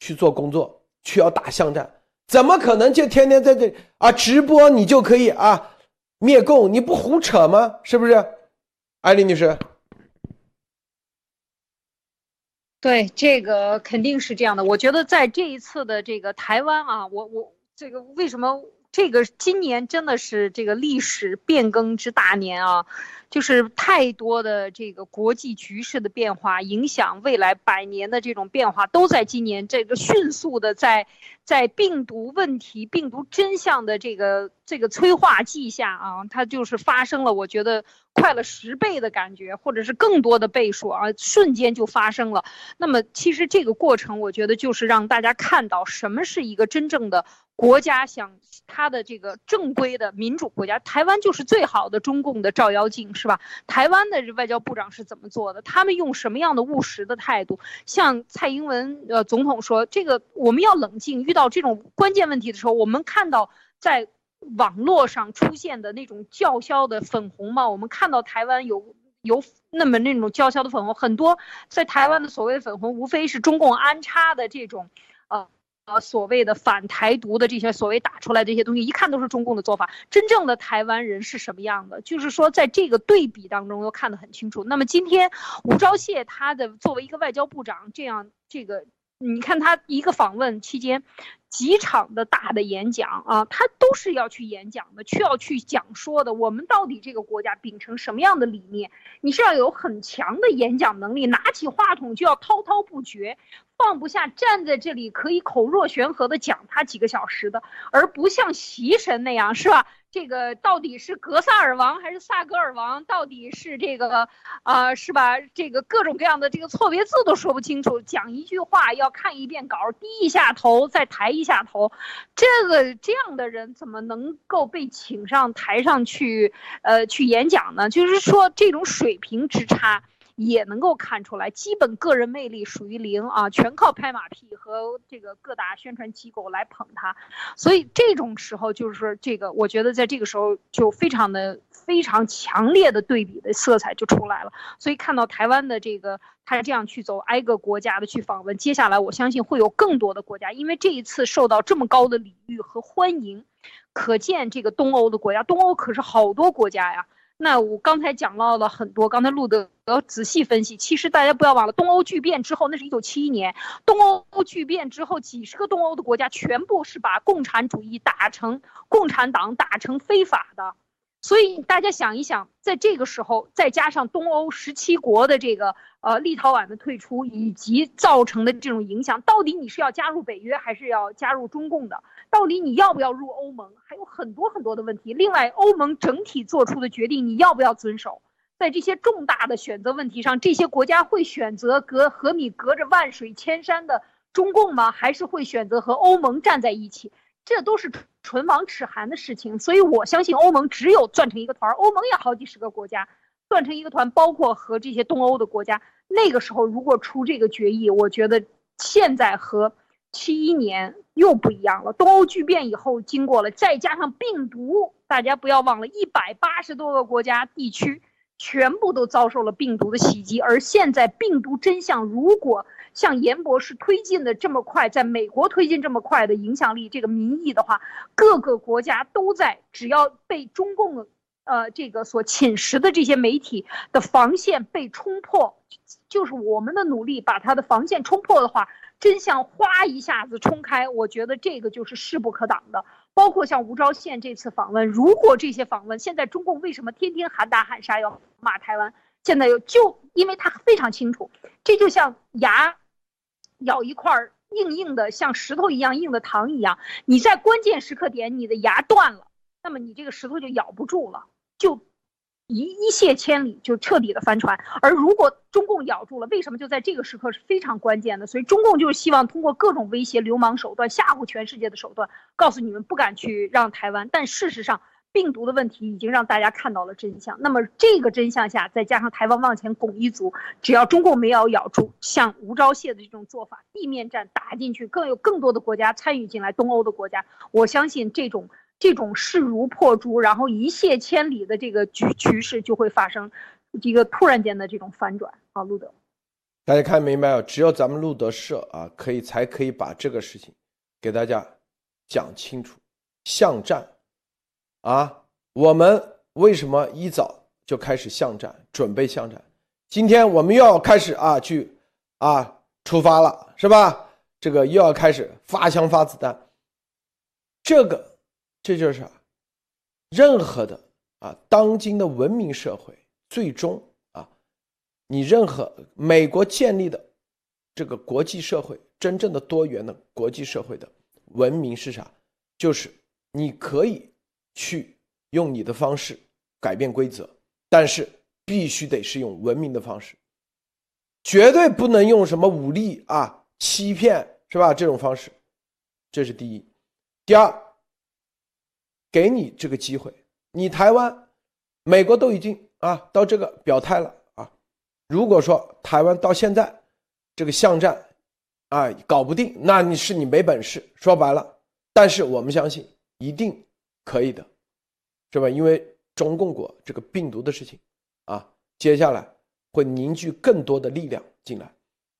去做工作，去要打巷战。怎么可能就天天在这啊直播你就可以啊灭共？你不胡扯吗？是不是，艾丽女士？对，这个肯定是这样的。我觉得在这一次的这个台湾啊，我我这个为什么这个今年真的是这个历史变更之大年啊，就是太多的这个国际局势的变化，影响未来百年的这种变化，都在今年这个迅速的在在病毒问题、病毒真相的这个这个催化剂下啊，它就是发生了。我觉得。快了十倍的感觉，或者是更多的倍数啊，瞬间就发生了。那么，其实这个过程，我觉得就是让大家看到什么是一个真正的国家，想它的这个正规的民主国家。台湾就是最好的中共的照妖镜，是吧？台湾的外交部长是怎么做的？他们用什么样的务实的态度？像蔡英文呃总统说，这个我们要冷静，遇到这种关键问题的时候，我们看到在。网络上出现的那种叫嚣的粉红嘛，我们看到台湾有有那么那种叫嚣的粉红，很多在台湾的所谓粉红，无非是中共安插的这种，呃所谓的反台独的这些所谓打出来这些东西，一看都是中共的做法。真正的台湾人是什么样的？就是说在这个对比当中都看得很清楚。那么今天吴钊燮他的作为一个外交部长，这样这个。你看他一个访问期间，几场的大的演讲啊，他都是要去演讲的，需要去讲说的。我们到底这个国家秉承什么样的理念？你是要有很强的演讲能力，拿起话筒就要滔滔不绝，放不下，站在这里可以口若悬河的讲他几个小时的，而不像习神那样，是吧？这个到底是格萨尔王还是萨格尔王？到底是这个，啊，是吧？这个各种各样的这个错别字都说不清楚，讲一句话要看一遍稿，低一下头再抬一下头，这个这样的人怎么能够被请上台上去，呃，去演讲呢？就是说这种水平之差。也能够看出来，基本个人魅力属于零啊，全靠拍马屁和这个各大宣传机构来捧他，所以这种时候就是说这个，我觉得在这个时候就非常的非常强烈的对比的色彩就出来了。所以看到台湾的这个他这样去走，挨个国家的去访问，接下来我相信会有更多的国家，因为这一次受到这么高的礼遇和欢迎，可见这个东欧的国家，东欧可是好多国家呀。那我刚才讲到了很多，刚才录的要仔细分析。其实大家不要忘了，东欧巨变之后，那是一九七一年，东欧巨变之后，几十个东欧的国家全部是把共产主义打成共产党打成非法的。所以大家想一想，在这个时候，再加上东欧十七国的这个呃立陶宛的退出，以及造成的这种影响，到底你是要加入北约还是要加入中共的？到底你要不要入欧盟？还有很多很多的问题。另外，欧盟整体做出的决定，你要不要遵守？在这些重大的选择问题上，这些国家会选择隔和你隔着万水千山的中共吗？还是会选择和欧盟站在一起？这都是唇亡齿寒的事情，所以我相信欧盟只有攥成一个团。欧盟也好几十个国家，攥成一个团，包括和这些东欧的国家。那个时候如果出这个决议，我觉得现在和七一年又不一样了。东欧剧变以后，经过了再加上病毒，大家不要忘了，一百八十多个国家地区全部都遭受了病毒的袭击。而现在病毒真相如果。像严博士推进的这么快，在美国推进这么快的影响力，这个民意的话，各个国家都在，只要被中共，呃，这个所侵蚀的这些媒体的防线被冲破，就是我们的努力把它的防线冲破的话，真相哗一下子冲开，我觉得这个就是势不可挡的。包括像吴钊宪这次访问，如果这些访问，现在中共为什么天天喊打喊杀要骂台湾？现在又就因为他非常清楚，这就像牙。咬一块硬硬的，像石头一样硬的糖一样，你在关键时刻点你的牙断了，那么你这个石头就咬不住了，就一一泻千里，就彻底的翻船。而如果中共咬住了，为什么就在这个时刻是非常关键的？所以中共就是希望通过各种威胁、流氓手段吓唬全世界的手段，告诉你们不敢去让台湾。但事实上。病毒的问题已经让大家看到了真相。那么这个真相下，再加上台湾往前拱一卒，只要中共没有咬住，像吴钊燮的这种做法，地面战打进去，更有更多的国家参与进来，东欧的国家，我相信这种这种势如破竹，然后一泻千里的这个局局势就会发生一个突然间的这种反转。啊，路德，大家看明白了，只有咱们路德社啊，可以才可以把这个事情给大家讲清楚，巷战。啊，我们为什么一早就开始巷战，准备巷战？今天我们又要开始啊，去啊出发了，是吧？这个又要开始发枪发子弹。这个这就是啥？任何的啊，当今的文明社会，最终啊，你任何美国建立的这个国际社会，真正的多元的国际社会的文明是啥？就是你可以去用你的方式改变规则，但是必须得是用文明的方式，绝对不能用什么武力啊、欺骗，是吧？这种方式，这是第一。第二。给你这个机会，你台湾、美国都已经啊到这个表态了啊。如果说台湾到现在这个巷战啊搞不定，那你是你没本事。说白了，但是我们相信一定可以的，是吧？因为中共国这个病毒的事情啊，接下来会凝聚更多的力量进来。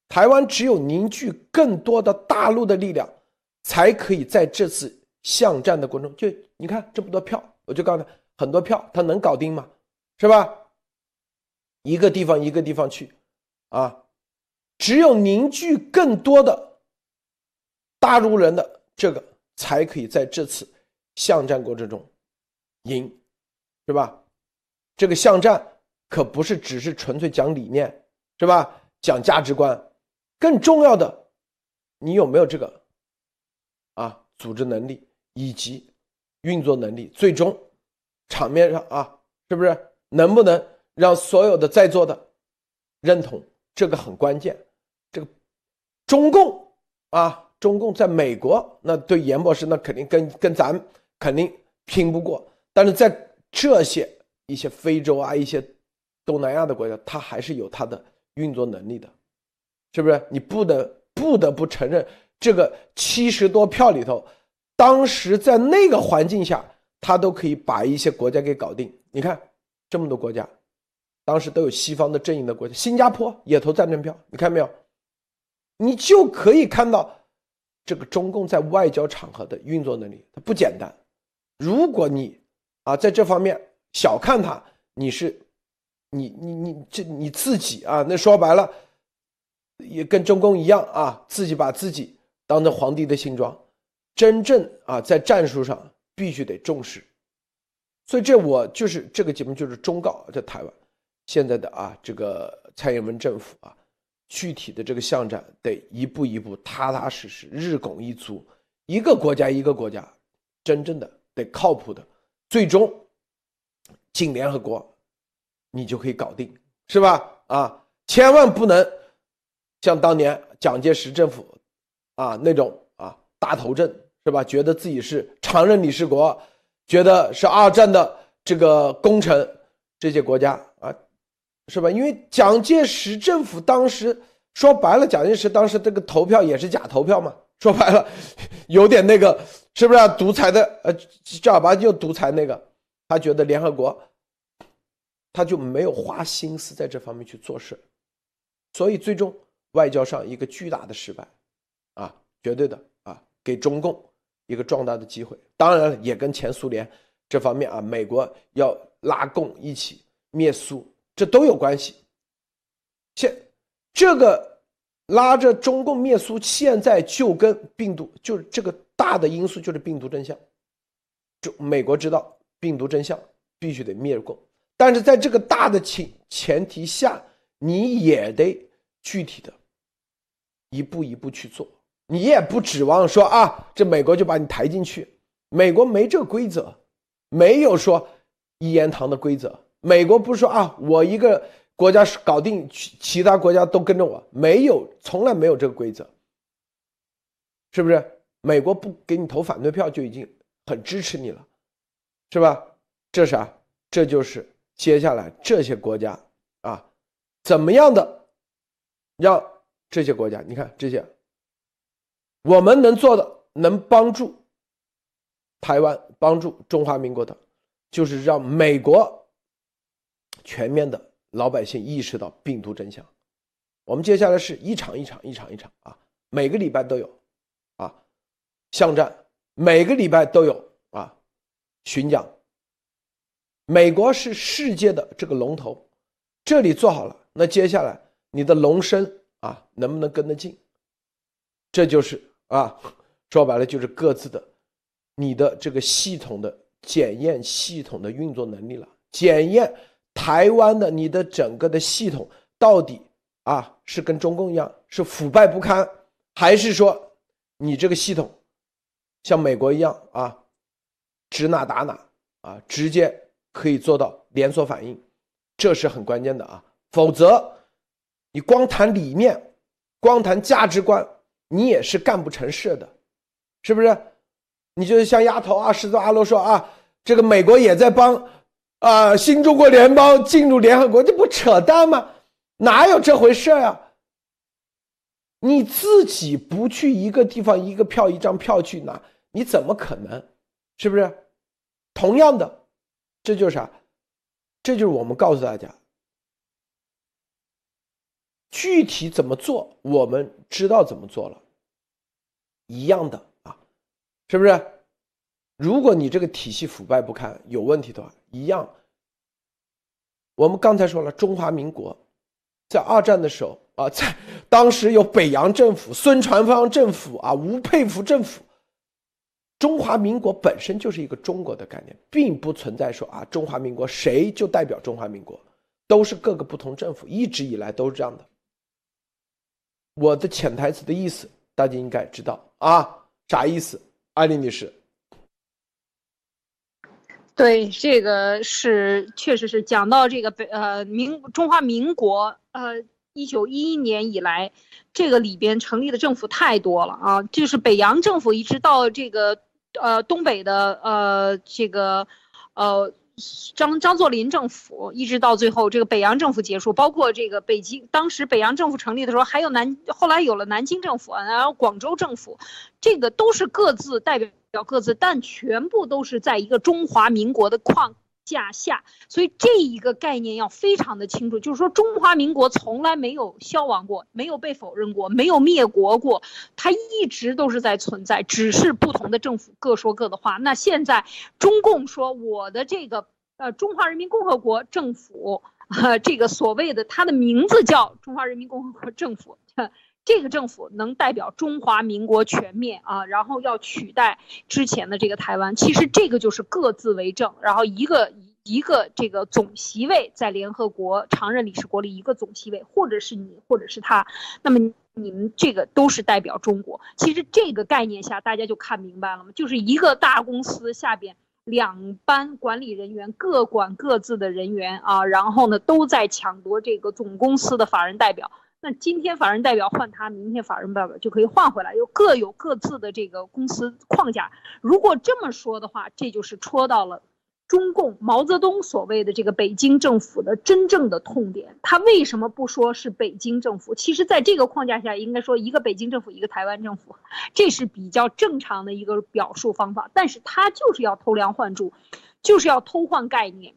台湾只有凝聚更多的大陆的力量，才可以在这次。巷战的过程中，就你看这么多票，我就告诉他，很多票他能搞定吗？是吧？一个地方一个地方去，啊，只有凝聚更多的大陆人的这个，才可以在这次巷战过程中赢，是吧？这个巷战可不是只是纯粹讲理念，是吧？讲价值观，更重要的，你有没有这个啊组织能力？以及运作能力，最终场面上啊，是不是能不能让所有的在座的认同？这个很关键。这个中共啊，中共在美国那对严博士那肯定跟跟咱肯定拼不过，但是在这些一些非洲啊、一些东南亚的国家，他还是有他的运作能力的，是不是？你不得不得不承认，这个七十多票里头。当时在那个环境下，他都可以把一些国家给搞定。你看，这么多国家，当时都有西方的阵营的国家，新加坡也投赞成票。你看没有？你就可以看到这个中共在外交场合的运作能力，它不简单。如果你啊在这方面小看他，你是你你你这你自己啊，那说白了也跟中共一样啊，自己把自己当成皇帝的新装。真正啊，在战术上必须得重视，所以这我就是这个节目就是忠告在台湾现在的啊这个蔡英文政府啊，具体的这个巷战得一步一步踏踏实实日拱一卒，一个国家一个国家，真正的得靠谱的，最终进联合国，你就可以搞定，是吧？啊，千万不能像当年蒋介石政府啊那种啊大头阵。是吧？觉得自己是常任理事国，觉得是二战的这个功臣，这些国家啊，是吧？因为蒋介石政府当时说白了，蒋介石当时这个投票也是假投票嘛。说白了，有点那个，是不是啊独裁的？呃，正儿八经独裁那个，他觉得联合国，他就没有花心思在这方面去做事，所以最终外交上一个巨大的失败，啊，绝对的啊，给中共。一个壮大的机会，当然了也跟前苏联这方面啊，美国要拉共一起灭苏，这都有关系。现这个拉着中共灭苏，现在就跟病毒，就是这个大的因素就是病毒真相。就美国知道病毒真相，必须得灭共，但是在这个大的前前提下，你也得具体的一步一步去做。你也不指望说啊，这美国就把你抬进去，美国没这规则，没有说一言堂的规则。美国不是说啊，我一个国家搞定，其其他国家都跟着我，没有，从来没有这个规则，是不是？美国不给你投反对票就已经很支持你了，是吧？这啥？这就是接下来这些国家啊，怎么样的让这些国家？你看这些。我们能做的，能帮助台湾、帮助中华民国的，就是让美国全面的老百姓意识到病毒真相。我们接下来是一场一场、一场一场啊，每个礼拜都有啊，巷战，每个礼拜都有啊，巡讲。美国是世界的这个龙头，这里做好了，那接下来你的龙身啊，能不能跟得进？这就是。啊，说白了就是各自的你的这个系统的检验系统的运作能力了，检验台湾的你的整个的系统到底啊是跟中共一样是腐败不堪，还是说你这个系统像美国一样啊指哪打哪啊，直接可以做到连锁反应，这是很关键的啊，否则你光谈理念，光谈价值观，你也是干不成事的，是不是？你就像丫头啊，十字阿罗说啊，这个美国也在帮啊新中国联邦进入联合国，这不扯淡吗？哪有这回事呀？你自己不去一个地方一个票一张票去拿，你怎么可能？是不是？同样的，这就是啥？这就是我们告诉大家，具体怎么做，我们知道怎么做了，一样的啊。是不是？如果你这个体系腐败不堪、有问题的话，一样。我们刚才说了，中华民国在二战的时候啊，在当时有北洋政府、孙传芳政府啊、吴佩孚政府。中华民国本身就是一个中国的概念，并不存在说啊，中华民国谁就代表中华民国，都是各个不同政府，一直以来都是这样的。我的潜台词的意思，大家应该知道啊，啥意思？艾丽女士，对这个是确实是讲到这个北呃民中华民国呃一九一一年以来，这个里边成立的政府太多了啊，就是北洋政府一直到这个呃东北的呃这个呃。张张作霖政府一直到最后，这个北洋政府结束，包括这个北京，当时北洋政府成立的时候，还有南，后来有了南京政府，然后广州政府，这个都是各自代表各自，但全部都是在一个中华民国的框。架下，所以这一个概念要非常的清楚，就是说中华民国从来没有消亡过，没有被否认过，没有灭国过，它一直都是在存在，只是不同的政府各说各的话。那现在中共说我的这个呃中华人民共和国政府，呃这个所谓的它的名字叫中华人民共和国政府。这个政府能代表中华民国全面啊，然后要取代之前的这个台湾，其实这个就是各自为政，然后一个一个这个总席位在联合国常任理事国里一个总席位，或者是你，或者是他，那么你们这个都是代表中国。其实这个概念下，大家就看明白了吗？就是一个大公司下边两班管理人员各管各自的人员啊，然后呢都在抢夺这个总公司的法人代表。那今天法人代表换他，明天法人代表就可以换回来，又各有各自的这个公司框架。如果这么说的话，这就是戳到了中共毛泽东所谓的这个北京政府的真正的痛点。他为什么不说是北京政府？其实，在这个框架下，应该说一个北京政府，一个台湾政府，这是比较正常的一个表述方法。但是他就是要偷梁换柱，就是要偷换概念。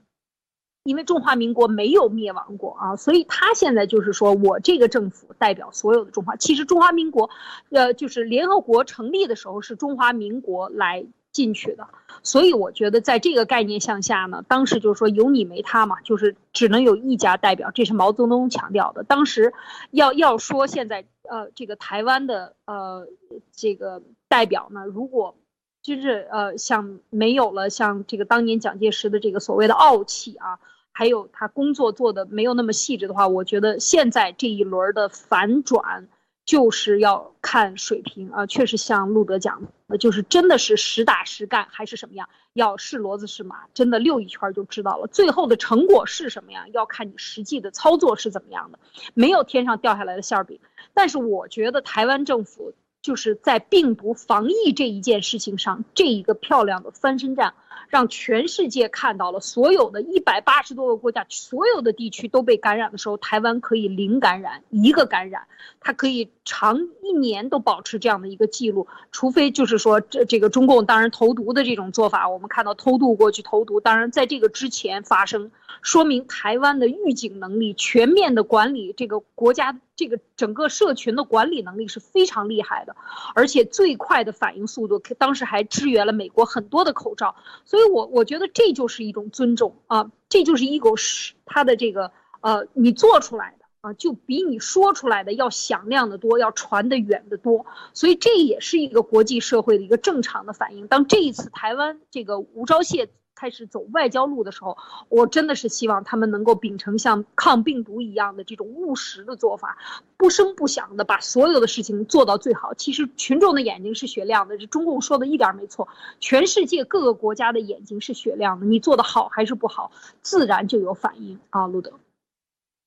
因为中华民国没有灭亡过啊，所以他现在就是说我这个政府代表所有的中华。其实中华民国，呃，就是联合国成立的时候是中华民国来进去的，所以我觉得在这个概念向下呢，当时就是说有你没他嘛，就是只能有一家代表，这是毛泽东强调的。当时要要说现在呃这个台湾的呃这个代表呢，如果就是呃像没有了像这个当年蒋介石的这个所谓的傲气啊。还有他工作做的没有那么细致的话，我觉得现在这一轮的反转就是要看水平啊，确实像路德讲的，就是真的是实打实干还是什么样，要是骡子是马，真的溜一圈就知道了。最后的成果是什么样，要看你实际的操作是怎么样的，没有天上掉下来的馅饼。但是我觉得台湾政府就是在病毒防疫这一件事情上，这一个漂亮的翻身仗。让全世界看到了，所有的一百八十多个国家，所有的地区都被感染的时候，台湾可以零感染，一个感染，它可以长一年都保持这样的一个记录。除非就是说，这这个中共当然投毒的这种做法，我们看到偷渡过去投毒，当然在这个之前发生，说明台湾的预警能力、全面的管理这个国家这个整个社群的管理能力是非常厉害的，而且最快的反应速度，当时还支援了美国很多的口罩，所以。我我觉得这就是一种尊重啊，这就是一狗是它的这个呃，你做出来的啊，就比你说出来的要响亮的多，要传的远的多。所以这也是一个国际社会的一个正常的反应。当这一次台湾这个吴钊燮。开始走外交路的时候，我真的是希望他们能够秉承像抗病毒一样的这种务实的做法，不声不响的把所有的事情做到最好。其实群众的眼睛是雪亮的，这中共说的一点没错。全世界各个国家的眼睛是雪亮的，你做的好还是不好，自然就有反应啊，路德。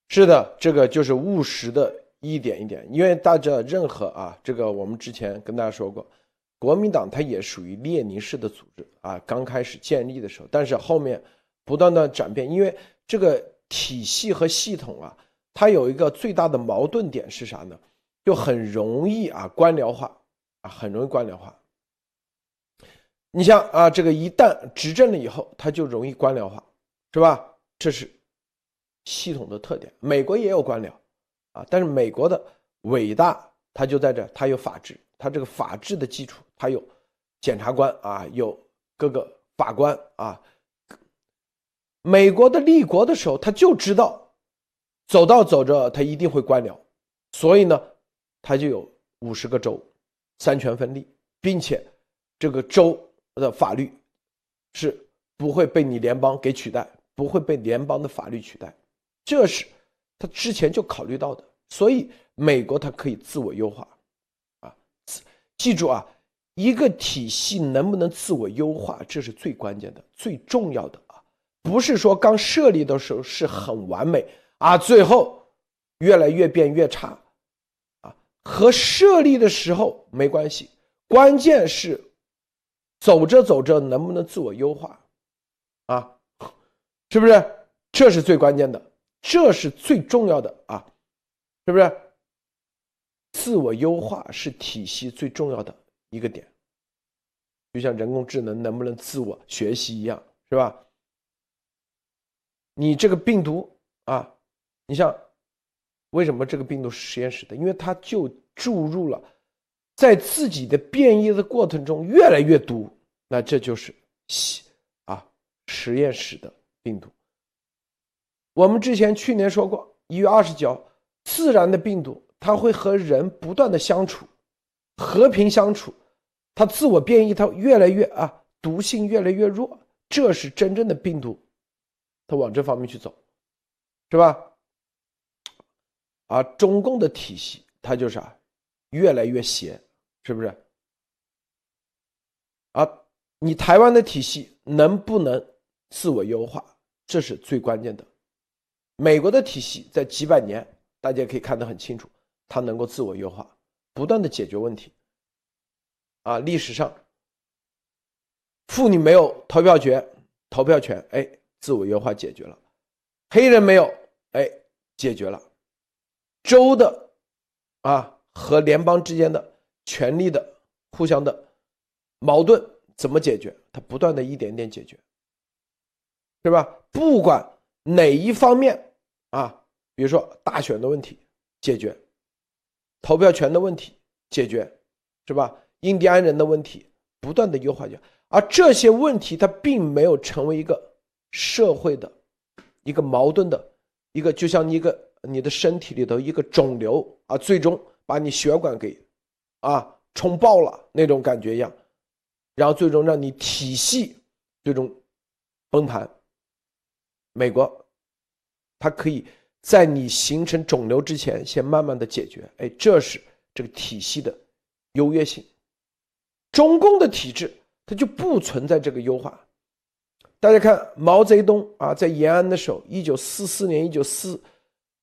是的，这个就是务实的一点一点，因为大家任何啊，这个我们之前跟大家说过。国民党它也属于列宁式的组织啊，刚开始建立的时候，但是后面不断的转变，因为这个体系和系统啊，它有一个最大的矛盾点是啥呢？就很容易啊官僚化啊，很容易官僚化。你像啊，这个一旦执政了以后，它就容易官僚化，是吧？这是系统的特点。美国也有官僚啊，但是美国的伟大，他就在这，他有法治。他这个法治的基础，他有检察官啊，有各个法官啊。美国的立国的时候，他就知道走到走着，他一定会官僚，所以呢，他就有五十个州，三权分立，并且这个州的法律是不会被你联邦给取代，不会被联邦的法律取代，这是他之前就考虑到的，所以美国它可以自我优化。啊记住啊，一个体系能不能自我优化，这是最关键的、最重要的啊！不是说刚设立的时候是很完美啊，最后越来越变越差啊，和设立的时候没关系，关键是走着走着能不能自我优化啊？是不是？这是最关键的，这是最重要的啊！是不是？自我优化是体系最重要的一个点，就像人工智能能不能自我学习一样，是吧？你这个病毒啊，你像为什么这个病毒是实验室的？因为它就注入了，在自己的变异的过程中越来越毒，那这就是啊实验室的病毒。我们之前去年说过，一月二十九，自然的病毒。它会和人不断的相处，和平相处，它自我变异，它越来越啊，毒性越来越弱，这是真正的病毒，它往这方面去走，是吧？而中共的体系，它就是啊，越来越邪，是不是？啊，你台湾的体系能不能自我优化，这是最关键的。美国的体系在几百年，大家可以看得很清楚。它能够自我优化，不断的解决问题。啊，历史上，妇女没有投票权，投票权，哎，自我优化解决了；黑人没有，哎，解决了。州的，啊，和联邦之间的权力的互相的矛盾怎么解决？它不断的一点点解决，是吧？不管哪一方面啊，比如说大选的问题解决。投票权的问题解决，是吧？印第安人的问题不断的优化掉，而这些问题它并没有成为一个社会的一个矛盾的一个，就像一个你的身体里头一个肿瘤啊，最终把你血管给啊冲爆了那种感觉一样，然后最终让你体系最终崩盘。美国，它可以。在你形成肿瘤之前，先慢慢的解决，哎，这是这个体系的优越性。中共的体制它就不存在这个优化。大家看毛泽东啊，在延安的时候，一九四四年、一九四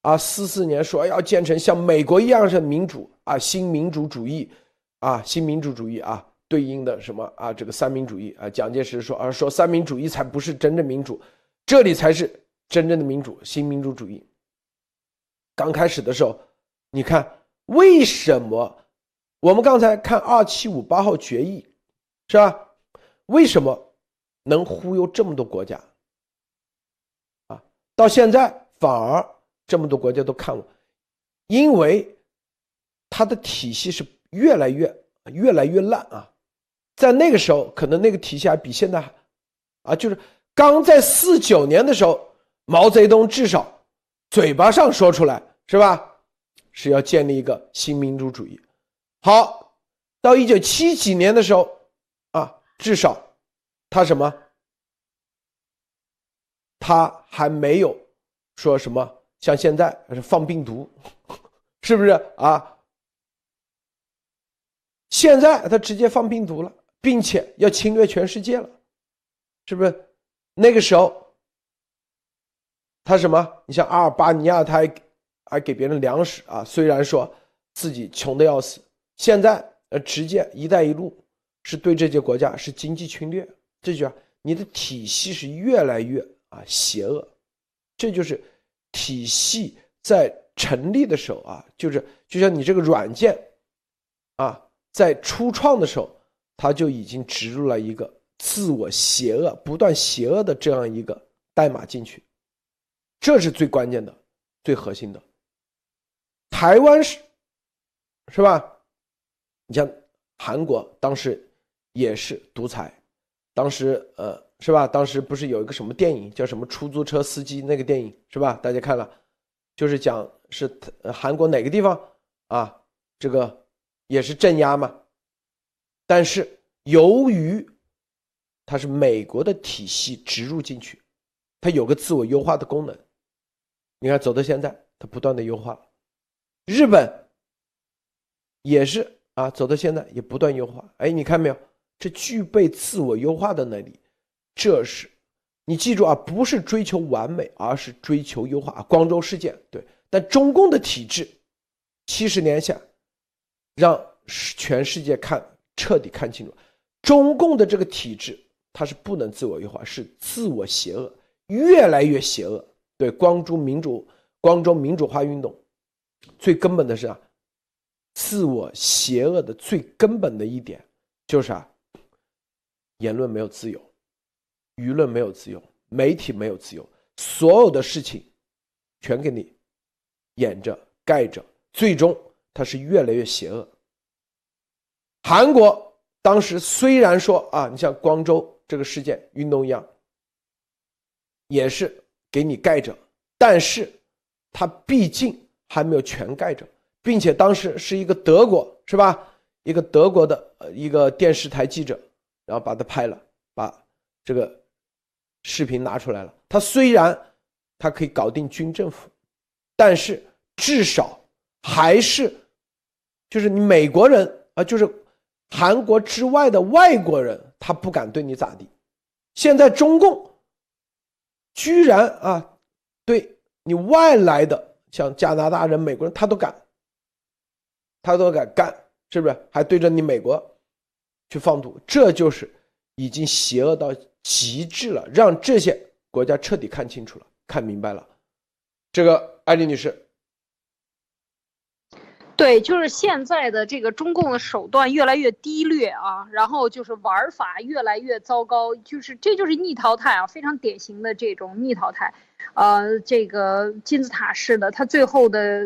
啊四四年说要建成像美国一样的民主啊，新民主主义啊，新民主主义啊，对应的什么啊，这个三民主义啊，蒋介石说啊，说三民主义才不是真正民主，这里才是真正的民主，新民主主义。刚开始的时候，你看为什么我们刚才看二七五八号决议，是吧？为什么能忽悠这么多国家？啊，到现在反而这么多国家都看我，因为它的体系是越来越越来越烂啊！在那个时候，可能那个体系还比现在，啊，就是刚在四九年的时候，毛泽东至少。嘴巴上说出来是吧？是要建立一个新民主主义。好，到一九七几年的时候啊，至少他什么？他还没有说什么像现在是放病毒，是不是啊？现在他直接放病毒了，并且要侵略全世界了，是不是？那个时候他什么？你像阿尔巴尼亚，他还还给别人粮食啊，虽然说自己穷的要死。现在呃，直接“一带一路”是对这些国家是经济侵略，这就你的体系是越来越啊邪恶，这就是体系在成立的时候啊，就是就像你这个软件啊，在初创的时候，它就已经植入了一个自我邪恶、不断邪恶的这样一个代码进去，这是最关键的、最核心的。台湾是是吧？你像韩国当时也是独裁，当时呃是吧？当时不是有一个什么电影叫什么出租车司机那个电影是吧？大家看了，就是讲是韩国哪个地方啊？这个也是镇压嘛。但是由于它是美国的体系植入进去，它有个自我优化的功能。你看走到现在，它不断的优化了。日本也是。啊，走到现在也不断优化。哎，你看没有？这具备自我优化的能力，这是你记住啊，不是追求完美，而是追求优化。光州事件对，但中共的体制，七十年下，让全世界看彻底看清楚，中共的这个体制它是不能自我优化，是自我邪恶，越来越邪恶。对，光州民主，光州民主化运动，最根本的是啊。自我邪恶的最根本的一点就是啊，言论没有自由，舆论没有自由，媒体没有自由，所有的事情全给你掩着盖着，最终它是越来越邪恶。韩国当时虽然说啊，你像光州这个事件运动一样，也是给你盖着，但是它毕竟还没有全盖着。并且当时是一个德国，是吧？一个德国的呃一个电视台记者，然后把他拍了，把这个视频拿出来了。他虽然他可以搞定军政府，但是至少还是就是你美国人啊，就是韩国之外的外国人，他不敢对你咋地。现在中共居然啊，对你外来的像加拿大人、美国人，他都敢。他都敢干，是不是？还对着你美国去放毒，这就是已经邪恶到极致了，让这些国家彻底看清楚了，看明白了。这个艾丽女士。对，就是现在的这个中共的手段越来越低劣啊，然后就是玩法越来越糟糕，就是这就是逆淘汰啊，非常典型的这种逆淘汰，呃，这个金字塔式的，它最后的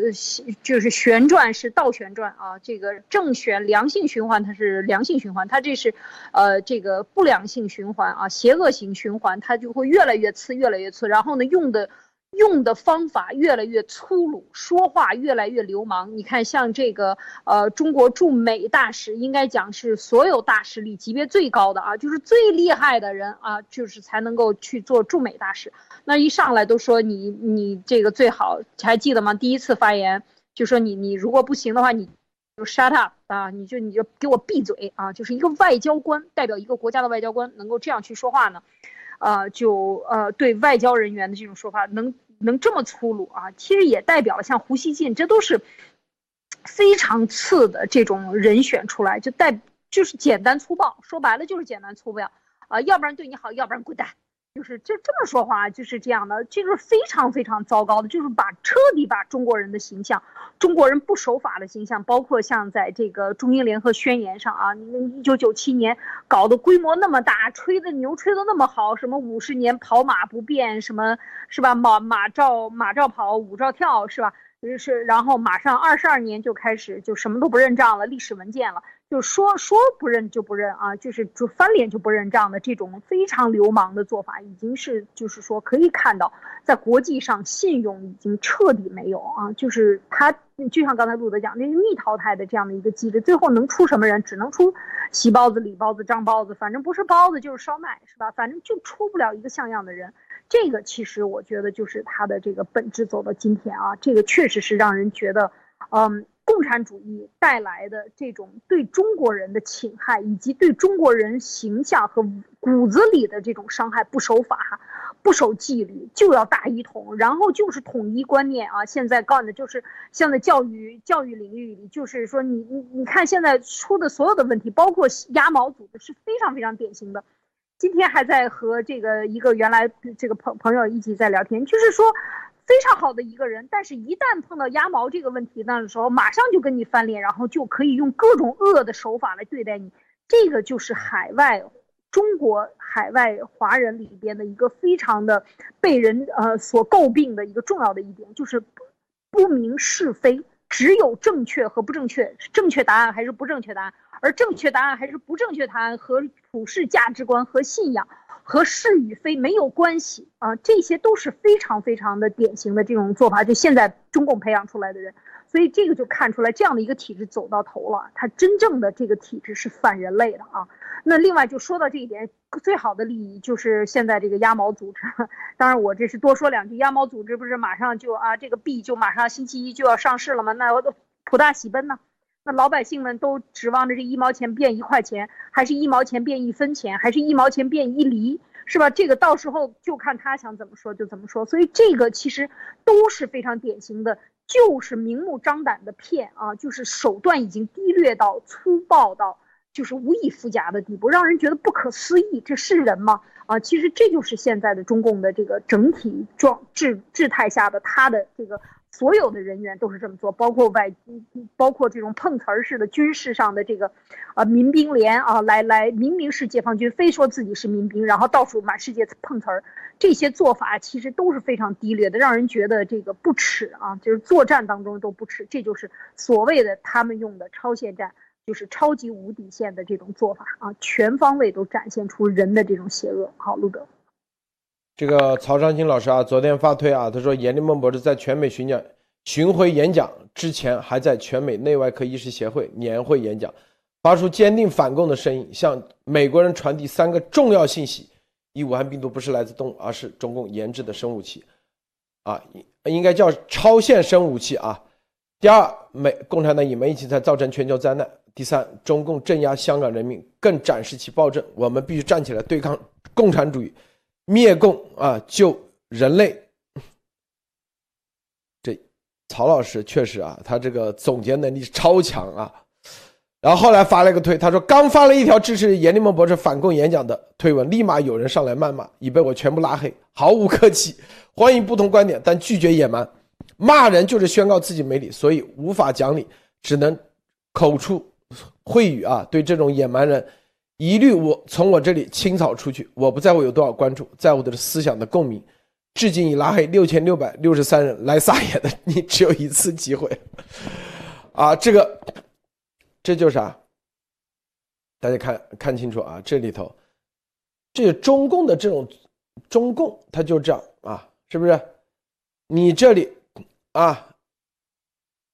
就是旋转是倒旋转啊，这个正旋良性循环它是良性循环，它这是呃这个不良性循环啊，邪恶型循环，它就会越来越次，越来越次，然后呢用的。用的方法越来越粗鲁，说话越来越流氓。你看，像这个呃，中国驻美大使，应该讲是所有大使里级别最高的啊，就是最厉害的人啊，就是才能够去做驻美大使。那一上来都说你你这个最好，还记得吗？第一次发言就说你你如果不行的话，你就 shut up 啊，你就你就给我闭嘴啊，就是一个外交官代表一个国家的外交官能够这样去说话呢。呃，就呃，对外交人员的这种说法，能能这么粗鲁啊？其实也代表了像胡锡进，这都是非常次的这种人选出来，就代就是简单粗暴，说白了就是简单粗暴啊，要不然对你好，要不然滚蛋。就是就这么说话，就是这样的，这个非常非常糟糕的，就是把彻底把中国人的形象，中国人不守法的形象，包括像在这个中英联合宣言上啊，你们一九九七年搞的规模那么大，吹的牛吹的那么好，什么五十年跑马不变，什么是吧？马马照马照跑，舞照跳，是吧？是然后马上二十二年就开始就什么都不认账了，历史文件了。就说说不认就不认啊，就是就翻脸就不认账的这种非常流氓的做法，已经是就是说可以看到，在国际上信用已经彻底没有啊，就是他就像刚才路德讲那个逆淘汰的这样的一个机制，最后能出什么人？只能出喜包子、李包子、张包子，反正不是包子就是烧麦，是吧？反正就出不了一个像样的人。这个其实我觉得就是他的这个本质走到今天啊，这个确实是让人觉得，嗯。共产主义带来的这种对中国人的侵害，以及对中国人形象和骨子里的这种伤害，不守法、不守纪律，就要大一统，然后就是统一观念啊！现在告的就是现在教育教育领域里，就是说你你你看现在出的所有的问题，包括鸭毛组织是非常非常典型的。今天还在和这个一个原来这个朋朋友一起在聊天，就是说。非常好的一个人，但是一旦碰到鸭毛这个问题的时候，马上就跟你翻脸，然后就可以用各种恶的手法来对待你。这个就是海外中国海外华人里边的一个非常的被人呃所诟病的一个重要的一点，就是不明是非，只有正确和不正确，正确答案还是不正确答案，而正确答案还是不正确答案和普世价值观和信仰。和是与非没有关系啊，这些都是非常非常的典型的这种做法，就现在中共培养出来的人，所以这个就看出来这样的一个体制走到头了，它真正的这个体制是反人类的啊。那另外就说到这一点，最好的利益就是现在这个鸭毛组织，当然我这是多说两句，鸭毛组织不是马上就啊这个币就马上星期一就要上市了吗？那我都普大喜奔呢。那老百姓们都指望着这一毛钱变一块钱，还是一毛钱变一分钱，还是一毛钱变一厘，是吧？这个到时候就看他想怎么说就怎么说。所以这个其实都是非常典型的，就是明目张胆的骗啊，就是手段已经低劣到粗暴到就是无以复加的地步，让人觉得不可思议。这是人吗？啊，其实这就是现在的中共的这个整体状制制态下的他的这个。所有的人员都是这么做，包括外，包括这种碰瓷儿式的军事上的这个，呃，民兵连啊，来来，明明是解放军，非说自己是民兵，然后到处满世界碰瓷儿，这些做法其实都是非常低劣的，让人觉得这个不耻啊，就是作战当中都不耻，这就是所谓的他们用的超限战，就是超级无底线的这种做法啊，全方位都展现出人的这种邪恶。好，路德。这个曹长青老师啊，昨天发推啊，他说阎立梦博士在全美巡讲巡回演讲之前，还在全美内外科医师协会年会演讲，发出坚定反共的声音，向美国人传递三个重要信息：一，武汉病毒不是来自动物，而是中共研制的生武器，啊，应应该叫超限生武器啊；第二，美共产党隐瞒疫情才造成全球灾难；第三，中共镇压香港人民，更展示其暴政，我们必须站起来对抗共产主义。灭共啊，救人类！这曹老师确实啊，他这个总结能力超强啊。然后后来发了一个推，他说刚发了一条支持阎立梦博士反共演讲的推文，立马有人上来谩骂，已被我全部拉黑，毫无客气，欢迎不同观点，但拒绝野蛮。骂人就是宣告自己没理，所以无法讲理，只能口出秽语啊。对这种野蛮人。一律我从我这里清扫出去，我不在乎有多少关注，在乎的是思想的共鸣。至今已拉黑六千六百六十三人，来撒野的你只有一次机会，啊，这个这就是啊，大家看看清楚啊，这里头，这中共的这种中共，他就这样啊，是不是？你这里啊，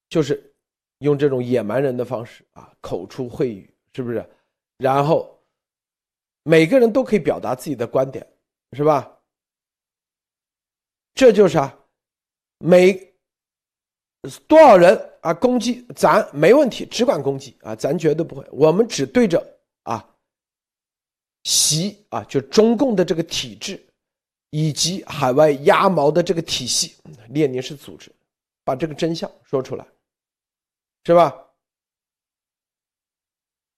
就是用这种野蛮人的方式啊，口出秽语，是不是？然后。每个人都可以表达自己的观点，是吧？这就是啊，每多少人啊攻击咱没问题，只管攻击啊，咱绝对不会。我们只对着啊习啊，就中共的这个体制，以及海外鸭毛的这个体系，列宁式组织，把这个真相说出来，是吧？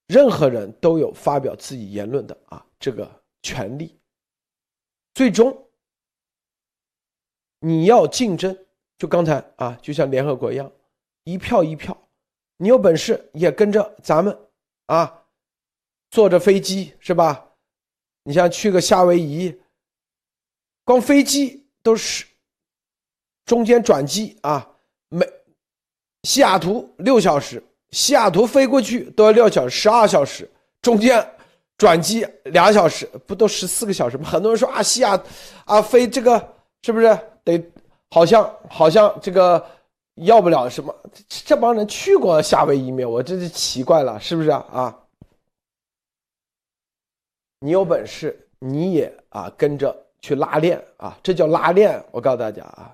任何人都有发表自己言论的啊这个权利。最终，你要竞争，就刚才啊，就像联合国一样，一票一票，你有本事也跟着咱们啊，坐着飞机是吧？你像去个夏威夷，光飞机都是中间转机啊，每西雅图六小时西雅图飞过去都要六小时、十二小时，中间转机俩小时，不都十四个小时吗？很多人说啊，西雅啊飞这个是不是得好像好像这个要不了什么？这这帮人去过夏威夷没有？我真是奇怪了，是不是啊？你有本事你也啊跟着去拉练啊，这叫拉练。我告诉大家啊，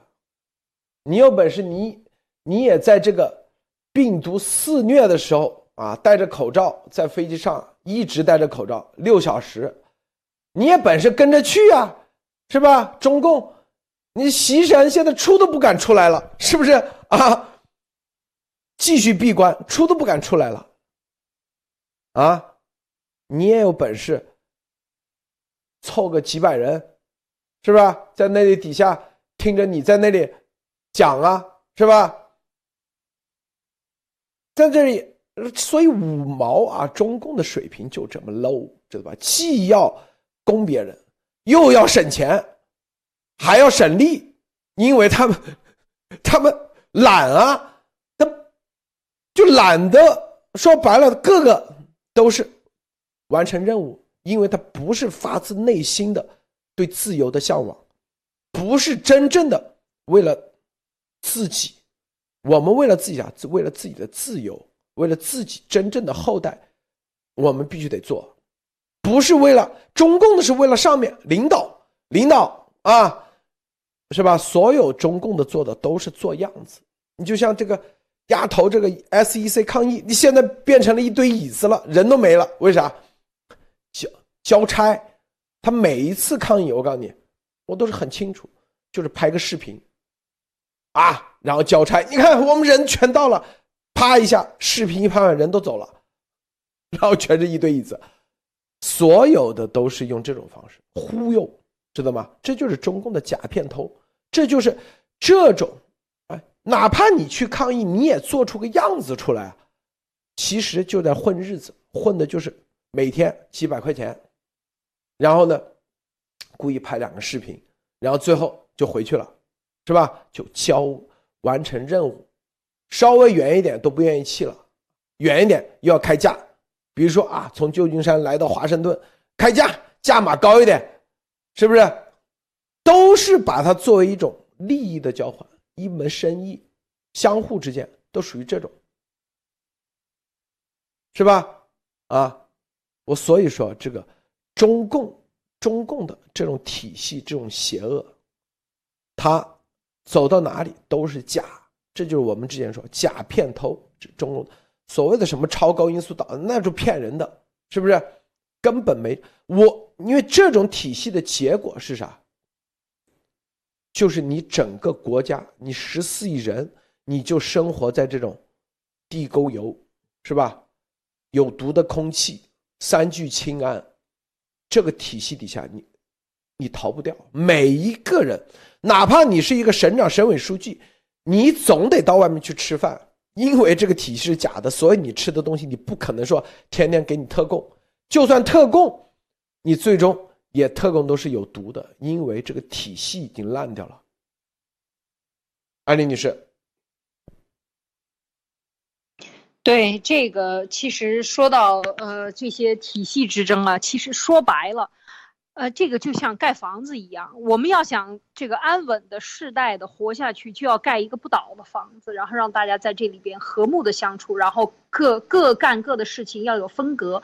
你有本事你你也在这个。病毒肆虐的时候啊，戴着口罩在飞机上一直戴着口罩六小时，你也本事跟着去啊，是吧？中共，你习神现在出都不敢出来了，是不是啊？继续闭关，出都不敢出来了，啊？你也有本事凑个几百人，是吧？在那里底下听着你在那里讲啊，是吧？在这里，所以五毛啊，中共的水平就这么 low，知道吧？既要攻别人，又要省钱，还要省力，因为他们他们懒啊，他就懒得说白了，个个都是完成任务，因为他不是发自内心的对自由的向往，不是真正的为了自己。我们为了自己啊，为了自己的自由，为了自己真正的后代，我们必须得做，不是为了中共的，是为了上面领导，领导啊，是吧？所有中共的做的都是做样子。你就像这个丫头，这个 SEC 抗议，你现在变成了一堆椅子了，人都没了，为啥？交交差，他每一次抗议，我告诉你，我都是很清楚，就是拍个视频。啊，然后交差，你看我们人全到了，啪一下，视频一拍完，人都走了，然后全是一堆椅子，所有的都是用这种方式忽悠，知道吗？这就是中共的假片头，这就是这种，哎，哪怕你去抗议，你也做出个样子出来，其实就在混日子，混的就是每天几百块钱，然后呢，故意拍两个视频，然后最后就回去了。是吧？就交完成任务，稍微远一点都不愿意去了，远一点又要开价，比如说啊，从旧金山来到华盛顿，开价价码高一点，是不是？都是把它作为一种利益的交换，一门生意，相互之间都属于这种，是吧？啊，我所以说这个中共中共的这种体系，这种邪恶，它。走到哪里都是假，这就是我们之前说假骗偷，中所谓的什么超高音速导，那就骗人的，是不是？根本没我，因为这种体系的结果是啥？就是你整个国家，你十四亿人，你就生活在这种地沟油，是吧？有毒的空气，三聚氰胺，这个体系底下，你你逃不掉，每一个人。哪怕你是一个省长、省委书记，你总得到外面去吃饭，因为这个体系是假的，所以你吃的东西你不可能说天天给你特供。就算特供，你最终也特供都是有毒的，因为这个体系已经烂掉了。安林女士，对这个其实说到呃这些体系之争啊，其实说白了。呃，这个就像盖房子一样，我们要想这个安稳的世代的活下去，就要盖一个不倒的房子，然后让大家在这里边和睦的相处，然后各各干各的事情，要有分隔。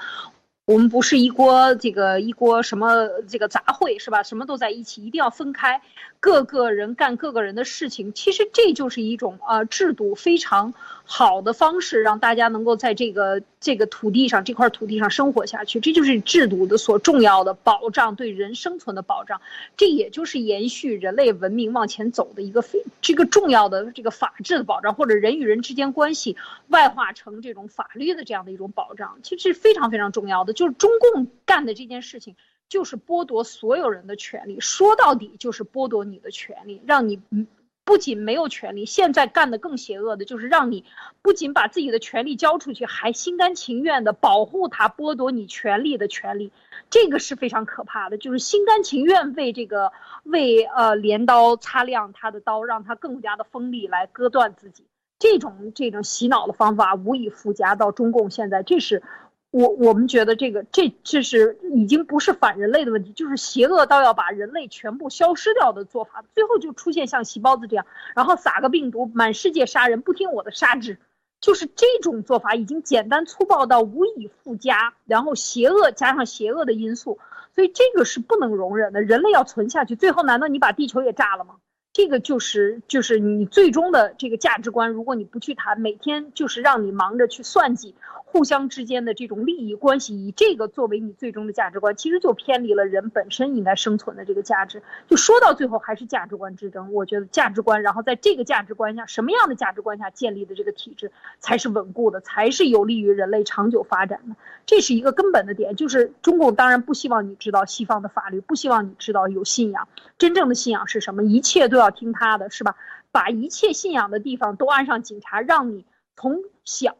我们不是一锅这个一锅什么这个杂烩是吧？什么都在一起，一定要分开，各个人干各个人的事情。其实这就是一种呃制度非常好的方式，让大家能够在这个这个土地上这块土地上生活下去。这就是制度的所重要的保障，对人生存的保障。这也就是延续人类文明往前走的一个非这个重要的这个法治的保障，或者人与人之间关系外化成这种法律的这样的一种保障，其实非常非常重要的。就是中共干的这件事情，就是剥夺所有人的权利。说到底，就是剥夺你的权利，让你不仅没有权利，现在干的更邪恶的，就是让你不仅把自己的权利交出去，还心甘情愿的保护他，剥夺你权利的权利。这个是非常可怕的，就是心甘情愿为这个为呃镰刀擦亮他的刀，让他更加的锋利来割断自己。这种这种洗脑的方法无以复加。到中共现在，这是我我们觉得这个这这是已经不是反人类的问题，就是邪恶到要把人类全部消失掉的做法。最后就出现像细胞子这样，然后撒个病毒，满世界杀人，不听我的杀之。就是这种做法已经简单粗暴到无以复加，然后邪恶加上邪恶的因素，所以这个是不能容忍的。人类要存下去，最后难道你把地球也炸了吗？这个就是就是你最终的这个价值观。如果你不去谈，每天就是让你忙着去算计互相之间的这种利益关系，以这个作为你最终的价值观，其实就偏离了人本身应该生存的这个价值。就说到最后还是价值观之争。我觉得价值观，然后在这个价值观下，什么样的价值观下建立的这个体制才是稳固的，才是有利于人类长久发展的。这是一个根本的点。就是中共当然不希望你知道西方的法律，不希望你知道有信仰。真正的信仰是什么？一切都要听他的，是吧？把一切信仰的地方都安上警察，让你从小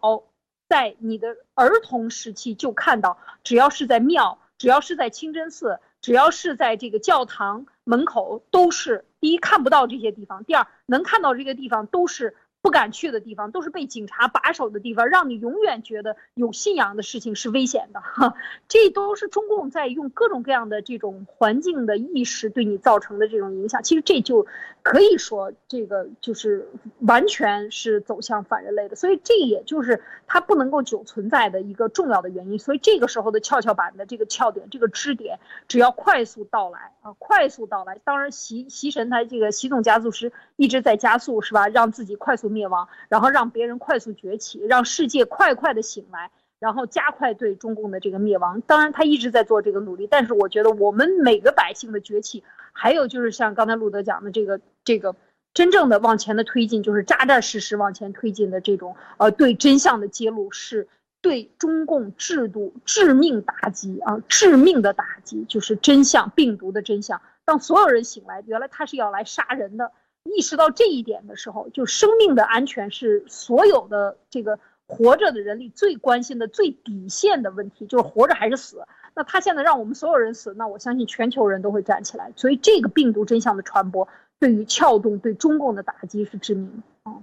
在你的儿童时期就看到，只要是在庙，只要是在清真寺，只要是在这个教堂门口，都是第一看不到这些地方，第二能看到这个地方都是。不敢去的地方，都是被警察把守的地方，让你永远觉得有信仰的事情是危险的。哈，这都是中共在用各种各样的这种环境的意识对你造成的这种影响。其实这就可以说，这个就是完全是走向反人类的。所以这也就是它不能够久存在的一个重要的原因。所以这个时候的跷跷板的这个翘点，这个支点，只要快速到来啊，快速到来。当然，习习神他这个习总加速师一直在加速，是吧？让自己快速。灭亡，然后让别人快速崛起，让世界快快的醒来，然后加快对中共的这个灭亡。当然，他一直在做这个努力，但是我觉得我们每个百姓的崛起，还有就是像刚才路德讲的这个这个真正的往前的推进，就是扎扎实实往前推进的这种呃对真相的揭露，是对中共制度致命打击啊！致命的打击就是真相，病毒的真相。当所有人醒来，原来他是要来杀人的。意识到这一点的时候，就生命的安全是所有的这个活着的人里最关心的最底线的问题，就是活着还是死。那他现在让我们所有人死，那我相信全球人都会站起来。所以这个病毒真相的传播，对于撬动对中共的打击是致命的。啊，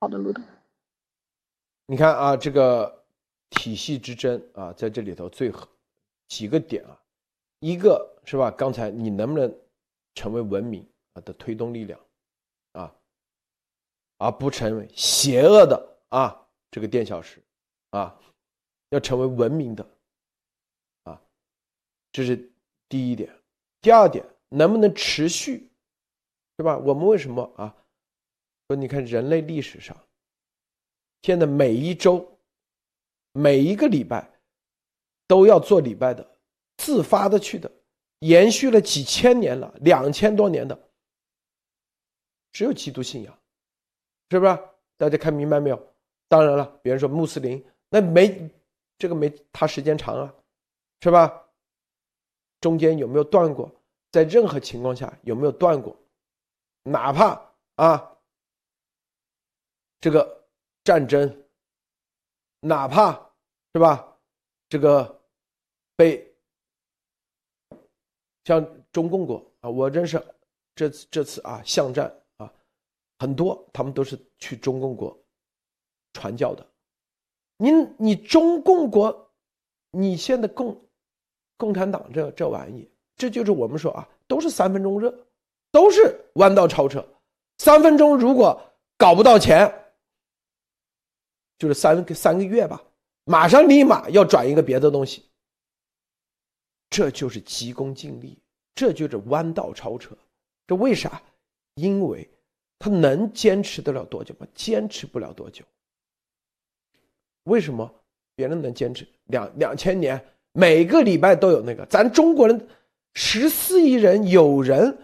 好的，卢德，你看啊，这个体系之争啊，在这里头最几个点啊，一个是吧？刚才你能不能成为文明啊的推动力量？而不成为邪恶的啊，这个电小石，啊，要成为文明的，啊，这是第一点。第二点，能不能持续，对吧？我们为什么啊？说你看人类历史上，现在每一周、每一个礼拜都要做礼拜的，自发的去的，延续了几千年了，两千多年的，只有基督信仰。是不是？大家看明白没有？当然了，别人说穆斯林那没这个没他时间长啊，是吧？中间有没有断过？在任何情况下有没有断过？哪怕啊，这个战争，哪怕是吧，这个被像中共国啊，我认识这次这次啊巷战。很多他们都是去中共国传教的，你你中共国，你现在共共产党这这玩意，这就是我们说啊，都是三分钟热，都是弯道超车。三分钟如果搞不到钱，就是三三个月吧，马上立马要转一个别的东西，这就是急功近利，这就是弯道超车。这为啥？因为。他能坚持得了多久吗？坚持不了多久。为什么别人能坚持两两千年，每个礼拜都有那个？咱中国人十四亿人，有人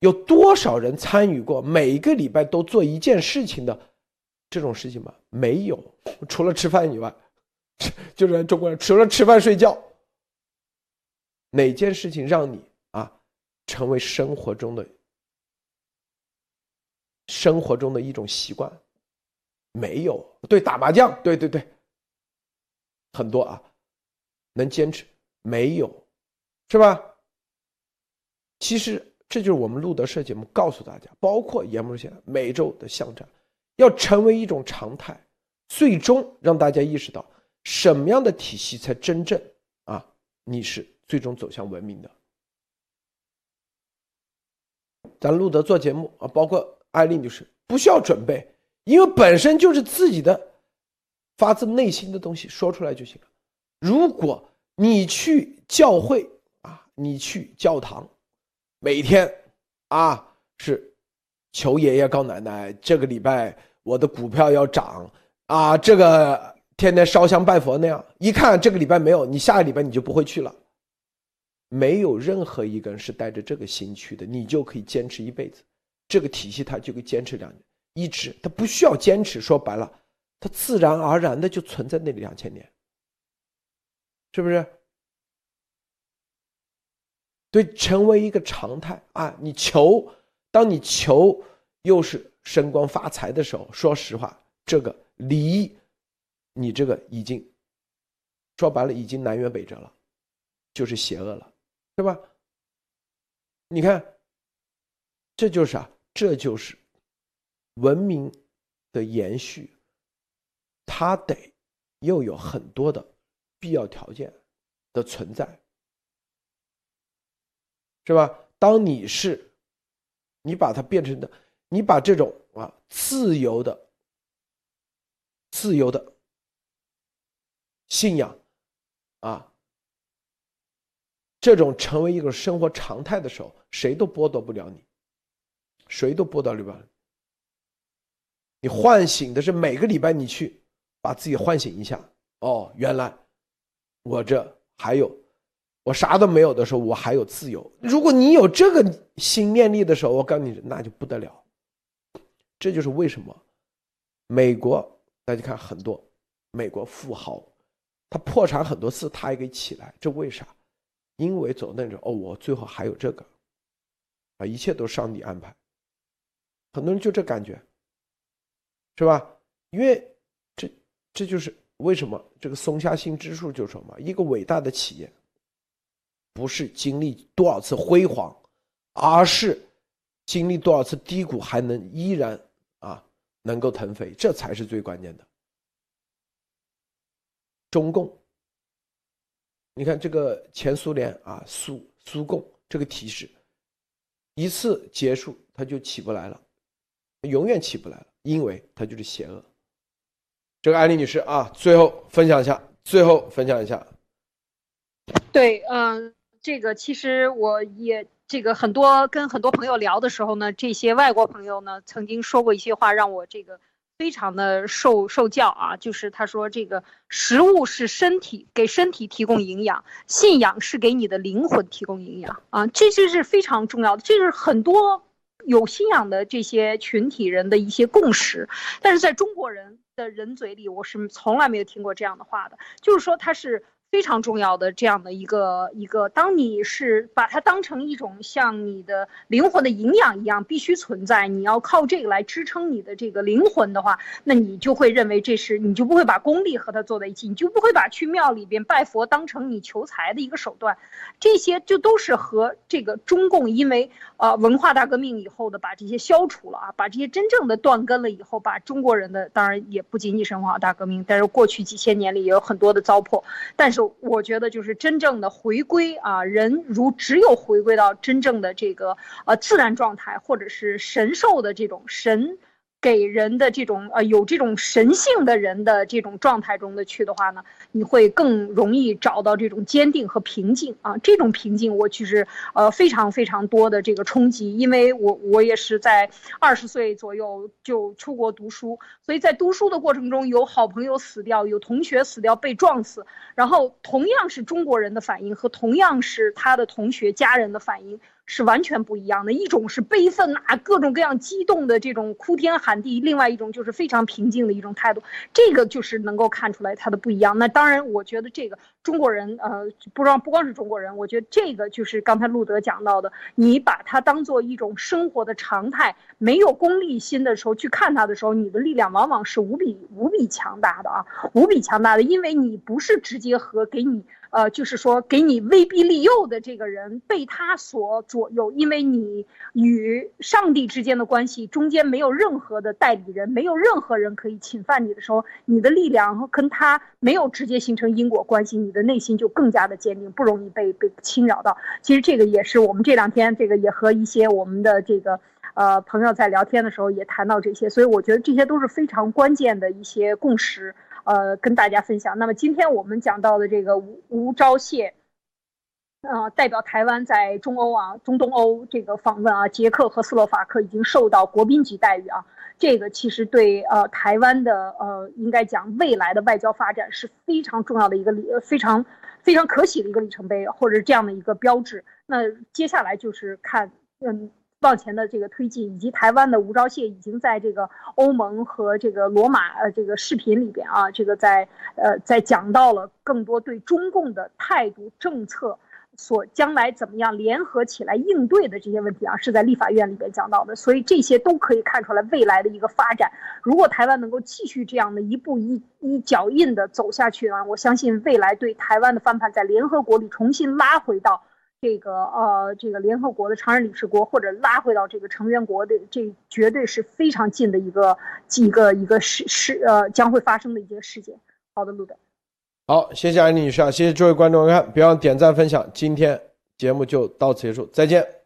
有多少人参与过每个礼拜都做一件事情的这种事情吗？没有，除了吃饭以外，就是中国人除了吃饭睡觉，哪件事情让你啊成为生活中的？生活中的一种习惯，没有。对打麻将，对对对，很多啊，能坚持。没有，是吧？其实这就是我们路德社节目告诉大家，包括严木先每周的巷战，要成为一种常态，最终让大家意识到什么样的体系才真正啊，你是最终走向文明的。咱路德做节目啊，包括艾丽女士，不需要准备，因为本身就是自己的发自内心的东西说出来就行了。如果你去教会啊，你去教堂，每天啊是求爷爷告奶奶，这个礼拜我的股票要涨啊，这个天天烧香拜佛那样，一看这个礼拜没有，你下个礼拜你就不会去了。没有任何一个人是带着这个心去的，你就可以坚持一辈子，这个体系它就会坚持两年，一直它不需要坚持，说白了，它自然而然的就存在那里两千年，是不是？对，成为一个常态啊！你求，当你求又是升官发财的时候，说实话，这个离你这个已经说白了，已经南辕北辙了，就是邪恶了。对吧？你看，这就是啊，这就是文明的延续，它得又有很多的必要条件的存在，是吧？当你是，你把它变成的，你把这种啊自由的、自由的信仰啊。这种成为一个生活常态的时候，谁都剥夺不了你，谁都剥夺不了你。你唤醒的是每个礼拜你去把自己唤醒一下。哦，原来我这还有，我啥都没有的时候，我还有自由。如果你有这个心念力的时候，我告诉你，那就不得了。这就是为什么美国大家看很多美国富豪，他破产很多次，他也可以起来，这为啥？因为走那种哦，我最后还有这个，啊，一切都上帝安排。很多人就这感觉，是吧？因为这这就是为什么这个松下幸之助就说嘛，一个伟大的企业，不是经历多少次辉煌，而是经历多少次低谷还能依然啊能够腾飞，这才是最关键的。中共。你看这个前苏联啊，苏苏共这个体制，一次结束它就起不来了，永远起不来了，因为它就是邪恶。这个艾丽女士啊，最后分享一下，最后分享一下。对，嗯，这个其实我也这个很多跟很多朋友聊的时候呢，这些外国朋友呢曾经说过一些话，让我这个。非常的受受教啊，就是他说这个食物是身体给身体提供营养，信仰是给你的灵魂提供营养啊，这就是非常重要的，这是很多有信仰的这些群体人的一些共识，但是在中国人的人嘴里，我是从来没有听过这样的话的，就是说他是。非常重要的这样的一个一个，当你是把它当成一种像你的灵魂的营养一样必须存在，你要靠这个来支撑你的这个灵魂的话，那你就会认为这是你就不会把功利和它做在一起，你就不会把去庙里边拜佛当成你求财的一个手段，这些就都是和这个中共因为呃文化大革命以后的把这些消除了啊，把这些真正的断根了以后，把中国人的当然也不仅仅是文化大革命，但是过去几千年里也有很多的糟粕，但是。我觉得就是真正的回归啊，人如只有回归到真正的这个呃自然状态，或者是神兽的这种神。给人的这种呃有这种神性的人的这种状态中的去的话呢，你会更容易找到这种坚定和平静啊。这种平静我其实呃非常非常多的这个冲击，因为我我也是在二十岁左右就出国读书，所以在读书的过程中有好朋友死掉，有同学死掉被撞死，然后同样是中国人的反应和同样是他的同学家人的反应。是完全不一样的，一种是悲愤呐，各种各样激动的这种哭天喊地；另外一种就是非常平静的一种态度，这个就是能够看出来它的不一样。那当然，我觉得这个中国人，呃，不让不光是中国人，我觉得这个就是刚才路德讲到的，你把它当做一种生活的常态，没有功利心的时候去看它的时候，你的力量往往是无比无比强大的啊，无比强大的，因为你不是直接和给你。呃，就是说给你威逼利诱的这个人被他所左右，因为你与上帝之间的关系中间没有任何的代理人，没有任何人可以侵犯你的时候，你的力量跟他没有直接形成因果关系，你的内心就更加的坚定，不容易被被侵扰到。其实这个也是我们这两天这个也和一些我们的这个呃朋友在聊天的时候也谈到这些，所以我觉得这些都是非常关键的一些共识。呃，跟大家分享。那么今天我们讲到的这个吴吴钊燮，呃，代表台湾在中欧啊、中东欧这个访问啊，捷克和斯洛伐克已经受到国宾级待遇啊。这个其实对呃台湾的呃，应该讲未来的外交发展是非常重要的一个里，非常非常可喜的一个里程碑，或者这样的一个标志。那接下来就是看，嗯。往前的这个推进，以及台湾的吴钊燮已经在这个欧盟和这个罗马呃这个视频里边啊，这个在呃在讲到了更多对中共的态度政策所将来怎么样联合起来应对的这些问题啊，是在立法院里边讲到的，所以这些都可以看出来未来的一个发展。如果台湾能够继续这样的一步一一脚印的走下去呢，我相信未来对台湾的翻盘在联合国里重新拉回到。这个呃，这个联合国的常任理事国，或者拉回到这个成员国的，这绝对是非常近的一个一个一个事事呃将会发生的一件事件。好的，路德。好，谢谢安妮女士，啊，谢谢诸位观众观看，别忘点赞分享。今天节目就到此结束，再见。